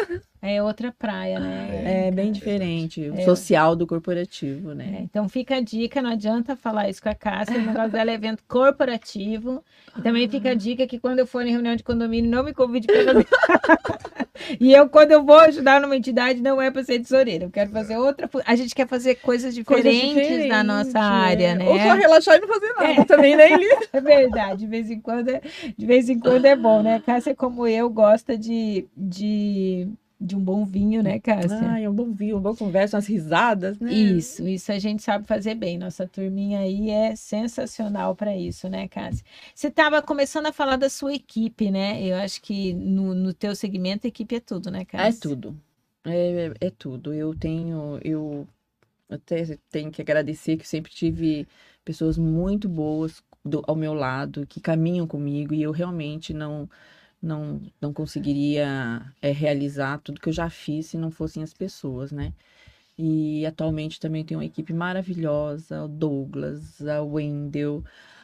É outra praia, né? É bem diferente, o É. social do corporativo, É, né? então fica a dica, não adianta falar isso com a Cássia, o negócio dela é evento corporativo. E também fica a dica que quando eu for em reunião de condomínio, não me convide para fazer. e eu, quando eu vou ajudar numa entidade, não é para ser tesoureira. Eu quero fazer outra. A gente quer fazer coisas Coisa diferentes na nossa diferente, área, é. né? Ou só relaxar e não fazer nada É. também, né, Eli? É verdade, de vez em quando é, de vez em quando é bom, né? Cássia, como eu, gosta de, de, de um bom vinho, né, Cássia? Ai, um bom vinho, uma boa conversa, umas risadas, né? Isso, isso a gente sabe fazer bem. Nossa turminha aí é sensacional para isso, né, Cássia? Você estava começando a falar da sua equipe, né? Eu acho que no, no teu segmento, equipe é tudo, né, Cássia? É tudo. É, é tudo. Eu tenho, eu até tenho que agradecer que eu sempre tive pessoas muito boas do- ao meu lado, que caminham comigo, e eu realmente não não, não conseguiria é, realizar tudo que eu já fiz se não fossem as pessoas, né? E atualmente também tenho uma equipe maravilhosa, o Douglas, a Wendel,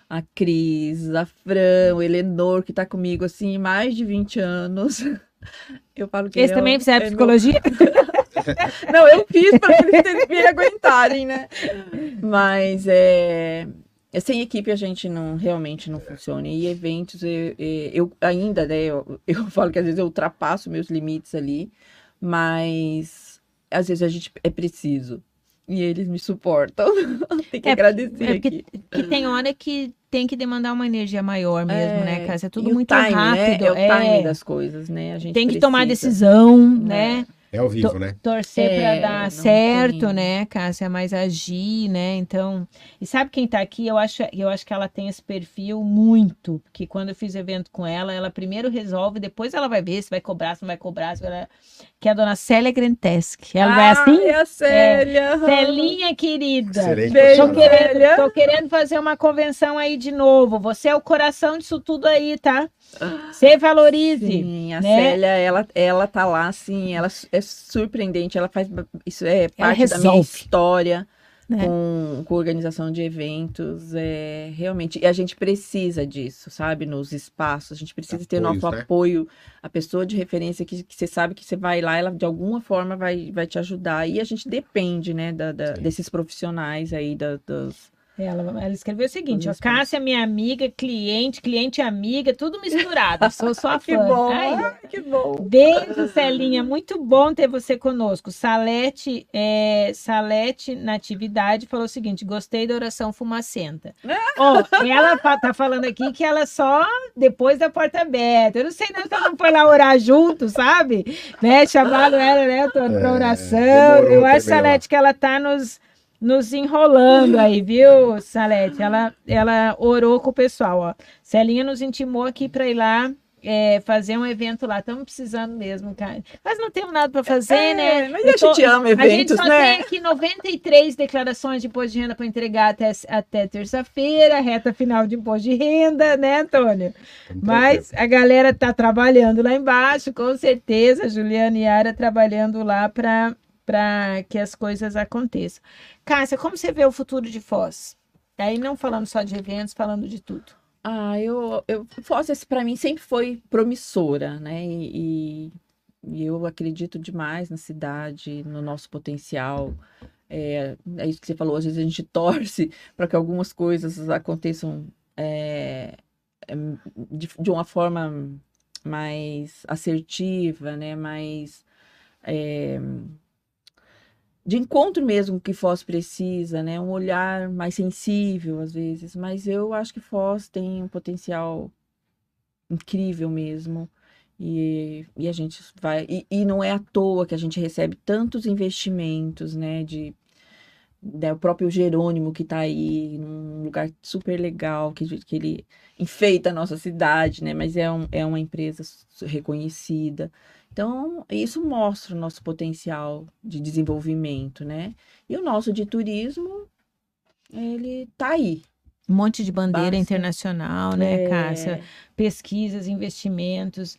a Cris, a Fran, o Elenor, que tá comigo assim mais de 20 anos. Eu falo que Eles é também fizeram é psicologia? Não, eu fiz para eles me aguentarem, né? Mas é, sem equipe a gente não realmente não funciona. E eventos, eu, eu ainda, né? Eu, eu falo que às vezes eu ultrapasso meus limites ali, mas às vezes a gente é preciso. E eles me suportam. tem que É, agradecer É porque que tem hora que tem que demandar uma energia maior mesmo, né? É tudo e o muito time, rápido. Né? É o time é. das coisas, né? A gente tem que tomar precisa. decisão, né? É ao vivo, né? Torcer para É, dar não certo, tem- né, Cássia? Mas agir, né? Então. E sabe quem tá aqui? Eu acho, eu acho que ela tem esse perfil muito. Porque quando eu fiz evento com ela, ela primeiro resolve, depois ela vai ver se vai cobrar, se não vai cobrar. Se vai... Que é a dona Célia Grentesk. Ela vai Ah, assim? é a Célia. Celinha querida. Excelente Beijo, Tô querendo, tô querendo fazer uma convenção aí de novo. Você é o coração disso tudo aí, tá? Você valorize. Sim, a né? Célia, ela, ela tá lá, assim, ela é surpreendente, ela faz, isso é parte da minha história Né? com, com organização de eventos, é, realmente, e a gente precisa disso, sabe, nos espaços, a gente precisa ter Apoios, nosso né? apoio, a pessoa de referência que, que você sabe que você vai lá, ela de alguma forma vai, vai te ajudar, e a gente depende, né, da, da- desses profissionais aí, da, dos... Ela, ela escreveu o seguinte: ó. Cássia, minha amiga, cliente, cliente amiga, tudo misturado. Sou sua Que fã. bom, Ai, ai, que bom. Beijo, Celinha. Muito bom ter você conosco. Salete, é, Salete Natividade falou o seguinte: gostei da oração fumacenta. Ó, ela tá falando aqui que ela só depois da porta aberta. Eu não sei não se ela não foi lá orar junto, sabe? Né? Chamaram ela, né, pra É, oração. demorou Eu acho. Salete, que ela tá nos, nos enrolando aí, viu, Salete? Ela, ela orou com o pessoal, ó. Celinha nos intimou aqui para ir lá é, fazer um evento lá. Estamos precisando mesmo, cara. Mas não temos nada para fazer, É, né? mas Eu a gente ama A gente eventos, só né? tem aqui 93 declarações de imposto de renda para entregar até, até terça-feira, reta final de imposto de renda, né, Antônio? Mas a galera tá trabalhando lá embaixo, com certeza. Juliana e a Yara trabalhando lá para que as coisas aconteçam. Cássia, como você vê o futuro de Foz? Aí não falando só de eventos, falando de tudo. Ah, eu, eu Foz, para mim, sempre foi promissora, né? E, e eu acredito demais na cidade, no nosso potencial. É, é isso que você falou, às vezes a gente torce para que algumas coisas aconteçam é, é, de, de uma forma mais assertiva, né? Mais é, de encontro mesmo que Foz precisa, né? Um olhar mais sensível às vezes, mas eu acho que Foz tem um potencial incrível mesmo. E, e a gente vai. E, e não é à toa que a gente recebe tantos investimentos, né? De, né, o próprio Jerônimo que está aí, num lugar super legal, que, que ele enfeita a nossa cidade, né? Mas é, um, é uma empresa reconhecida. Então, isso mostra o nosso potencial de desenvolvimento, né? E o nosso de turismo, ele tá aí. Um monte de bandeira Basta. internacional, né, É, Cássia? Pesquisas, investimentos.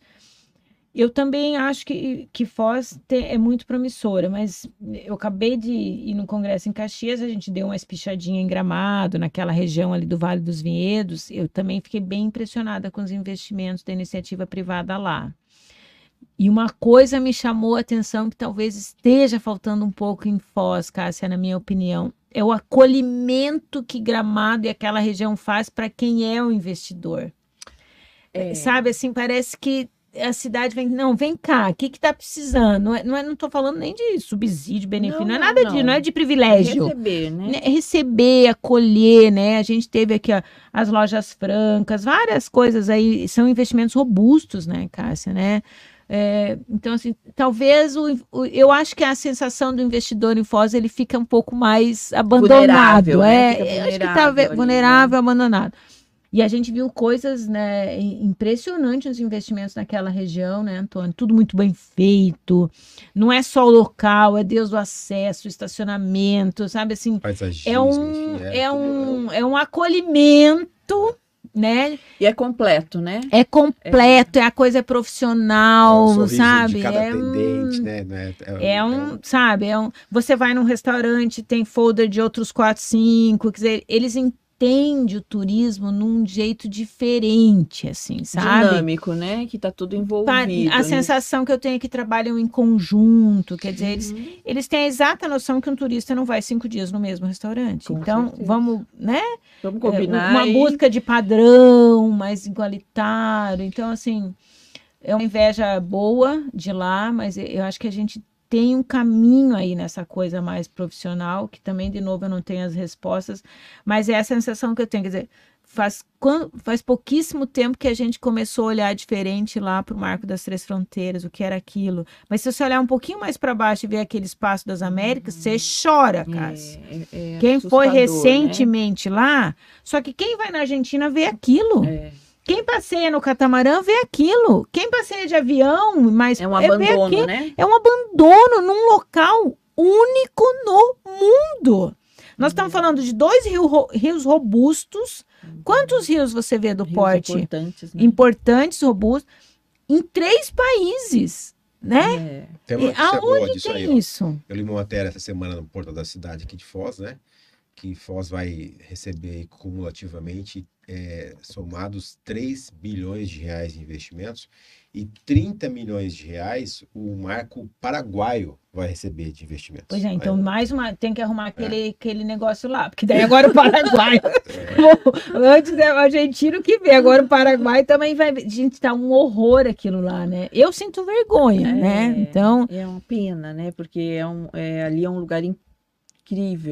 Eu também acho que, que Foz te- é muito promissora, mas eu acabei de ir no congresso em Caxias, a gente deu uma espichadinha em Gramado, naquela região ali do Vale dos Vinhedos. Eu também fiquei bem impressionada com os investimentos da iniciativa privada lá. E uma coisa me chamou a atenção que talvez esteja faltando um pouco em Foz, Cássia, na minha opinião, é o acolhimento que Gramado e aquela região faz para quem é o investidor. É. Sabe, assim, parece que a cidade vem, não, vem cá, o que que tá precisando? Não, é, não, é, não tô falando nem de subsídio, benefício, não, Não, é nada disso, não é de privilégio. Receber, né? Né, Receber, acolher, né? A gente teve aqui ó, as lojas francas, várias coisas aí, são investimentos robustos, né, Cássia, né? É, então, assim, talvez o, o- eu acho que a sensação do investidor em Foz ele fica um pouco mais abandonado, Vulnerável, né? é, Fica eu acho que tá vulnerável né? abandonado. E a gente viu coisas, né, im- impressionantes nos investimentos naquela região, né, Antônio? Tudo muito bem feito. Não é só o local, é Deus do acesso, estacionamento, sabe assim? Paisagismo, É um, enfim, é, um, é um acolhimento, né? E é completo, né? É completo, é, a coisa é profissional, o sorriso sabe? de cada é atendente, um, né? né? é um, sabe? É um, você vai num restaurante, tem folder de outros quatro, cinco, quer dizer, eles entendem o turismo num jeito diferente, assim, sabe? Dinâmico, né? Que tá tudo envolvido. A né? sensação que eu tenho é que trabalham em conjunto, quer dizer, eles, Uhum. eles têm a exata noção que um turista não vai cinco dias no mesmo restaurante. Com então, certeza. vamos, né? Vamos É, combinar. uma e- busca de padrão mais igualitário. Então, assim, é uma inveja boa de lá, mas eu acho que a gente tem um caminho aí nessa coisa mais profissional, que também, de novo, eu não tenho as respostas, mas é a sensação que eu tenho. Quer dizer, faz, faz pouquíssimo tempo que a gente começou a olhar diferente lá para o Marco das Três Fronteiras, o que era aquilo. Mas se você olhar um pouquinho mais para baixo e ver aquele espaço das Américas, você chora, cara. É, é, é quem foi né? recentemente né? lá, só que quem vai na Argentina vê aquilo. É. Quem passeia no catamarã vê aquilo. Quem passeia de avião, mas é um abandono, né? É um abandono num local único no mundo. Nós estamos uhum. falando de dois rio, rios robustos Quantos rios você vê do rios porte? Importantes, né? importantes, robustos, em três países, né? É. Tem uma Aonde tem aí, isso? Eu li uma matéria essa semana no portal da cidade aqui de Foz, né? Que Foz vai receber cumulativamente é, somados 3 bilhões de reais de investimentos e 30 milhões de reais o marco paraguaio vai receber de investimento. Pois é, então mais uma tem que arrumar aquele, é. aquele negócio lá, porque daí agora o Paraguai. é. Antes é o argentino que vê, agora o Paraguai também vai. Gente, tá um horror aquilo lá, né? Eu sinto vergonha, é, né? Então. É uma pena, né? Porque é um, é, ali é um lugar incrível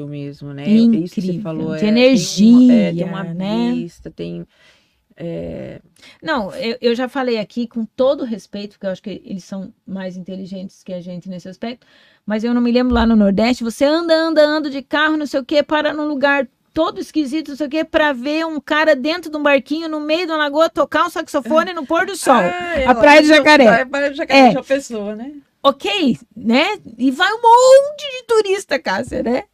mesmo, né? Incrível. Isso que você falou. De energia. Tem uma, é, tem uma né? vista, tem é... Não, eu, eu já falei aqui com todo respeito, porque eu acho que eles são mais inteligentes que a gente nesse aspecto, mas eu não me lembro lá no Nordeste, você anda, anda, anda de carro, não sei o que, para num lugar todo esquisito, não sei o que, para ver um cara dentro de um barquinho no meio da lagoa tocar um saxofone no pôr do sol. Ah, a Praia de Jacaré. A Praia de Jacaré, é. pessoa, né? Ok, né? E vai um monte de turista, Cássia, né?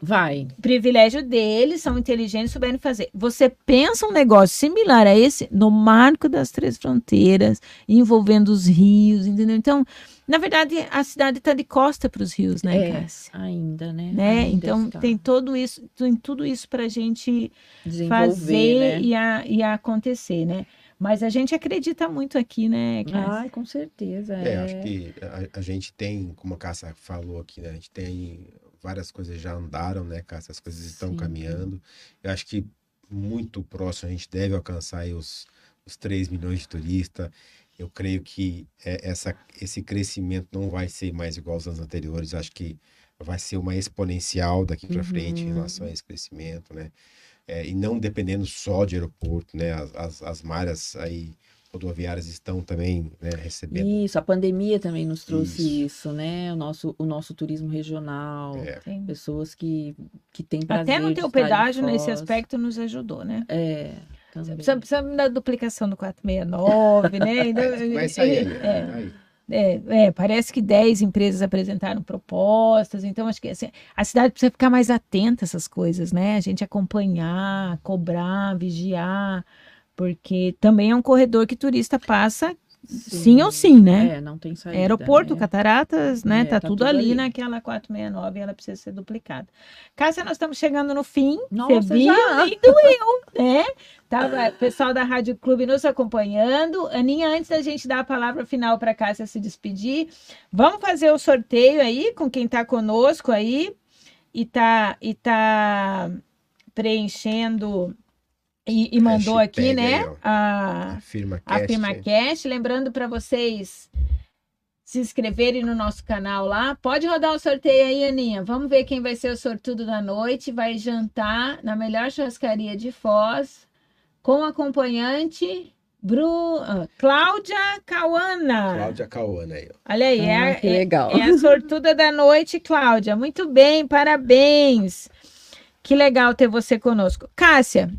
Vai. Privilégio deles, são inteligentes, souberem fazer. Você pensa um negócio similar a esse no marco das três fronteiras, envolvendo os rios, entendeu? Então, na verdade, a cidade está de costa para os rios, né, é, Cássia? Ainda, né? né? Ainda então, está. tem todo isso, tem tudo isso para a gente fazer né? e, a, e a acontecer, né? Mas a gente acredita muito aqui, né? Ah, com certeza. É, é, acho que a, a, gente tem, como a Cássia falou aqui, né? A gente tem várias coisas já andaram, né, Cássia? As coisas estão Sim. caminhando. Eu acho que muito próximo a gente deve alcançar os, os 3 milhões de turistas. Eu creio que é, essa, esse crescimento não vai ser mais igual aos anos anteriores. Eu acho que vai ser uma exponencial daqui para uhum. frente em uhum. relação a esse crescimento, né? É, e não dependendo só de aeroporto, né? As, as, as malhas aí rodoviárias estão também né, recebendo. Isso, a pandemia também nos trouxe isso, isso né? O nosso, o nosso turismo regional, é. pessoas que, que têm prazer Até no teu pedágio nesse aspecto nos ajudou, né? É. Precisa, precisa da duplicação do 469, né? Então, Vai sair. É, é, é, parece que 10 empresas apresentaram propostas, então acho que assim, a cidade precisa ficar mais atenta a essas coisas, né? A gente acompanhar, cobrar, vigiar porque também é um corredor que turista passa Sim, sim ou sim, né? É, não tem saída. Aeroporto, né? Cataratas, né? É, tá, tá, tudo, tudo ali, ali, naquela 469 e ela precisa ser duplicada. Cássia, nós estamos chegando no fim. Nossa, Você viu? Já. Doeu, né? Tava pessoal da Rádio Clube nos acompanhando. Aninha, antes da gente dar a palavra final para Cássia se despedir, vamos fazer o sorteio aí com quem está conosco aí e tá, e tá preenchendo e, e mandou aqui, né? Aí, a, a firma Cast. A firma Cast. Lembrando para vocês se inscreverem no nosso canal lá. Pode rodar o sorteio aí, Aninha. Vamos ver quem vai ser o sortudo da noite. Vai jantar na melhor churrascaria de Foz com acompanhante. Bru... Uh, Cláudia Cauana. Cláudia Cauana aí. Olha aí, ah, é, que legal. É, é a sortuda da noite, Cláudia. Muito bem, parabéns. Que legal ter você conosco. Cássia,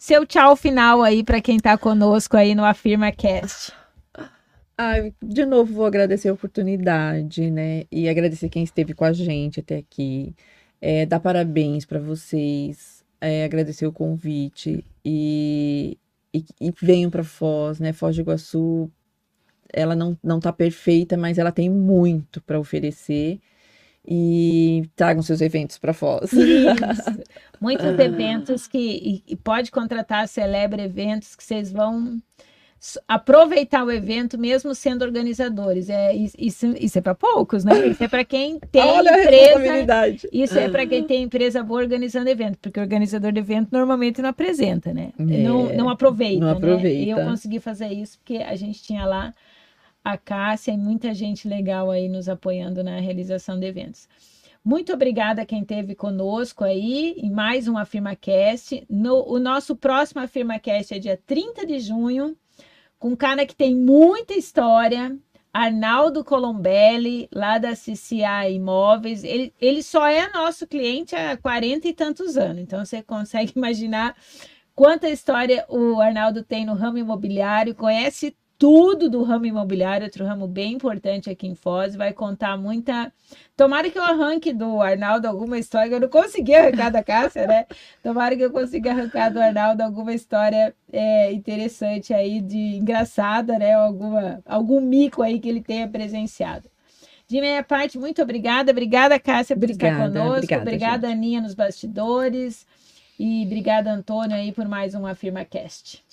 seu tchau final aí para quem está conosco aí no Afirma Cast. De novo vou agradecer a oportunidade, né? E agradecer quem esteve com a gente até aqui. É, dar parabéns para vocês, é, agradecer o convite e, e, e venham para Foz, né? Foz do Iguaçu, ela não, não tá perfeita, mas ela tem muito para oferecer e tragam seus eventos para Foz. Isso. Muitos eventos que e, pode contratar celebre eventos que vocês vão aproveitar o evento mesmo sendo organizadores. É isso, isso é para poucos, né? Isso é para quem tem Olha empresa. Isso é para quem tem empresa boa organizando evento, porque o organizador de evento normalmente não apresenta, né? É, não, não aproveita. Não aproveita. Né? E eu consegui fazer isso porque a gente tinha lá a Cássia e muita gente legal aí nos apoiando na realização de eventos. Muito obrigada a quem esteve conosco aí em mais um AfirmaCast. No, o nosso próximo AfirmaCast é dia 30 de junho, com um cara que tem muita história, Arnaldo Colombelli, lá da CCA Imóveis. Ele, ele só é nosso cliente há 40 e tantos anos, então você consegue imaginar quanta história o Arnaldo tem no ramo imobiliário, conhece tudo do ramo imobiliário, outro ramo bem importante aqui em Foz, vai contar muita. Tomara que eu arranque do Arnaldo alguma história, eu não consegui arrancar da Cássia, né? Tomara que eu consiga arrancar do Arnaldo alguma história é, interessante aí, de engraçada, né? Alguma, algum mico aí que ele tenha presenciado. De minha parte, muito obrigada. Obrigada, Cássia, por obrigada, estar conosco. Obrigada, obrigada Aninha, nos bastidores. E obrigada, Antônio, aí, por mais um AfirmaCast.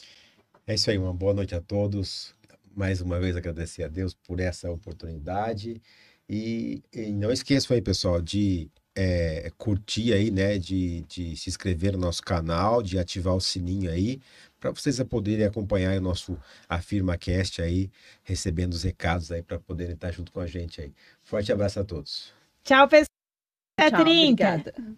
É isso aí, uma boa noite a todos mais uma vez agradecer a Deus por essa oportunidade. E, e não esqueçam aí, pessoal, de é, curtir aí, né? De, de se inscrever no nosso canal, de ativar o sininho aí, para vocês poderem acompanhar o nosso AfirmaCast aí, recebendo os recados aí para poderem estar junto com a gente aí. Forte abraço a todos. Tchau, pessoal. Até Tchau, 30. Obrigada.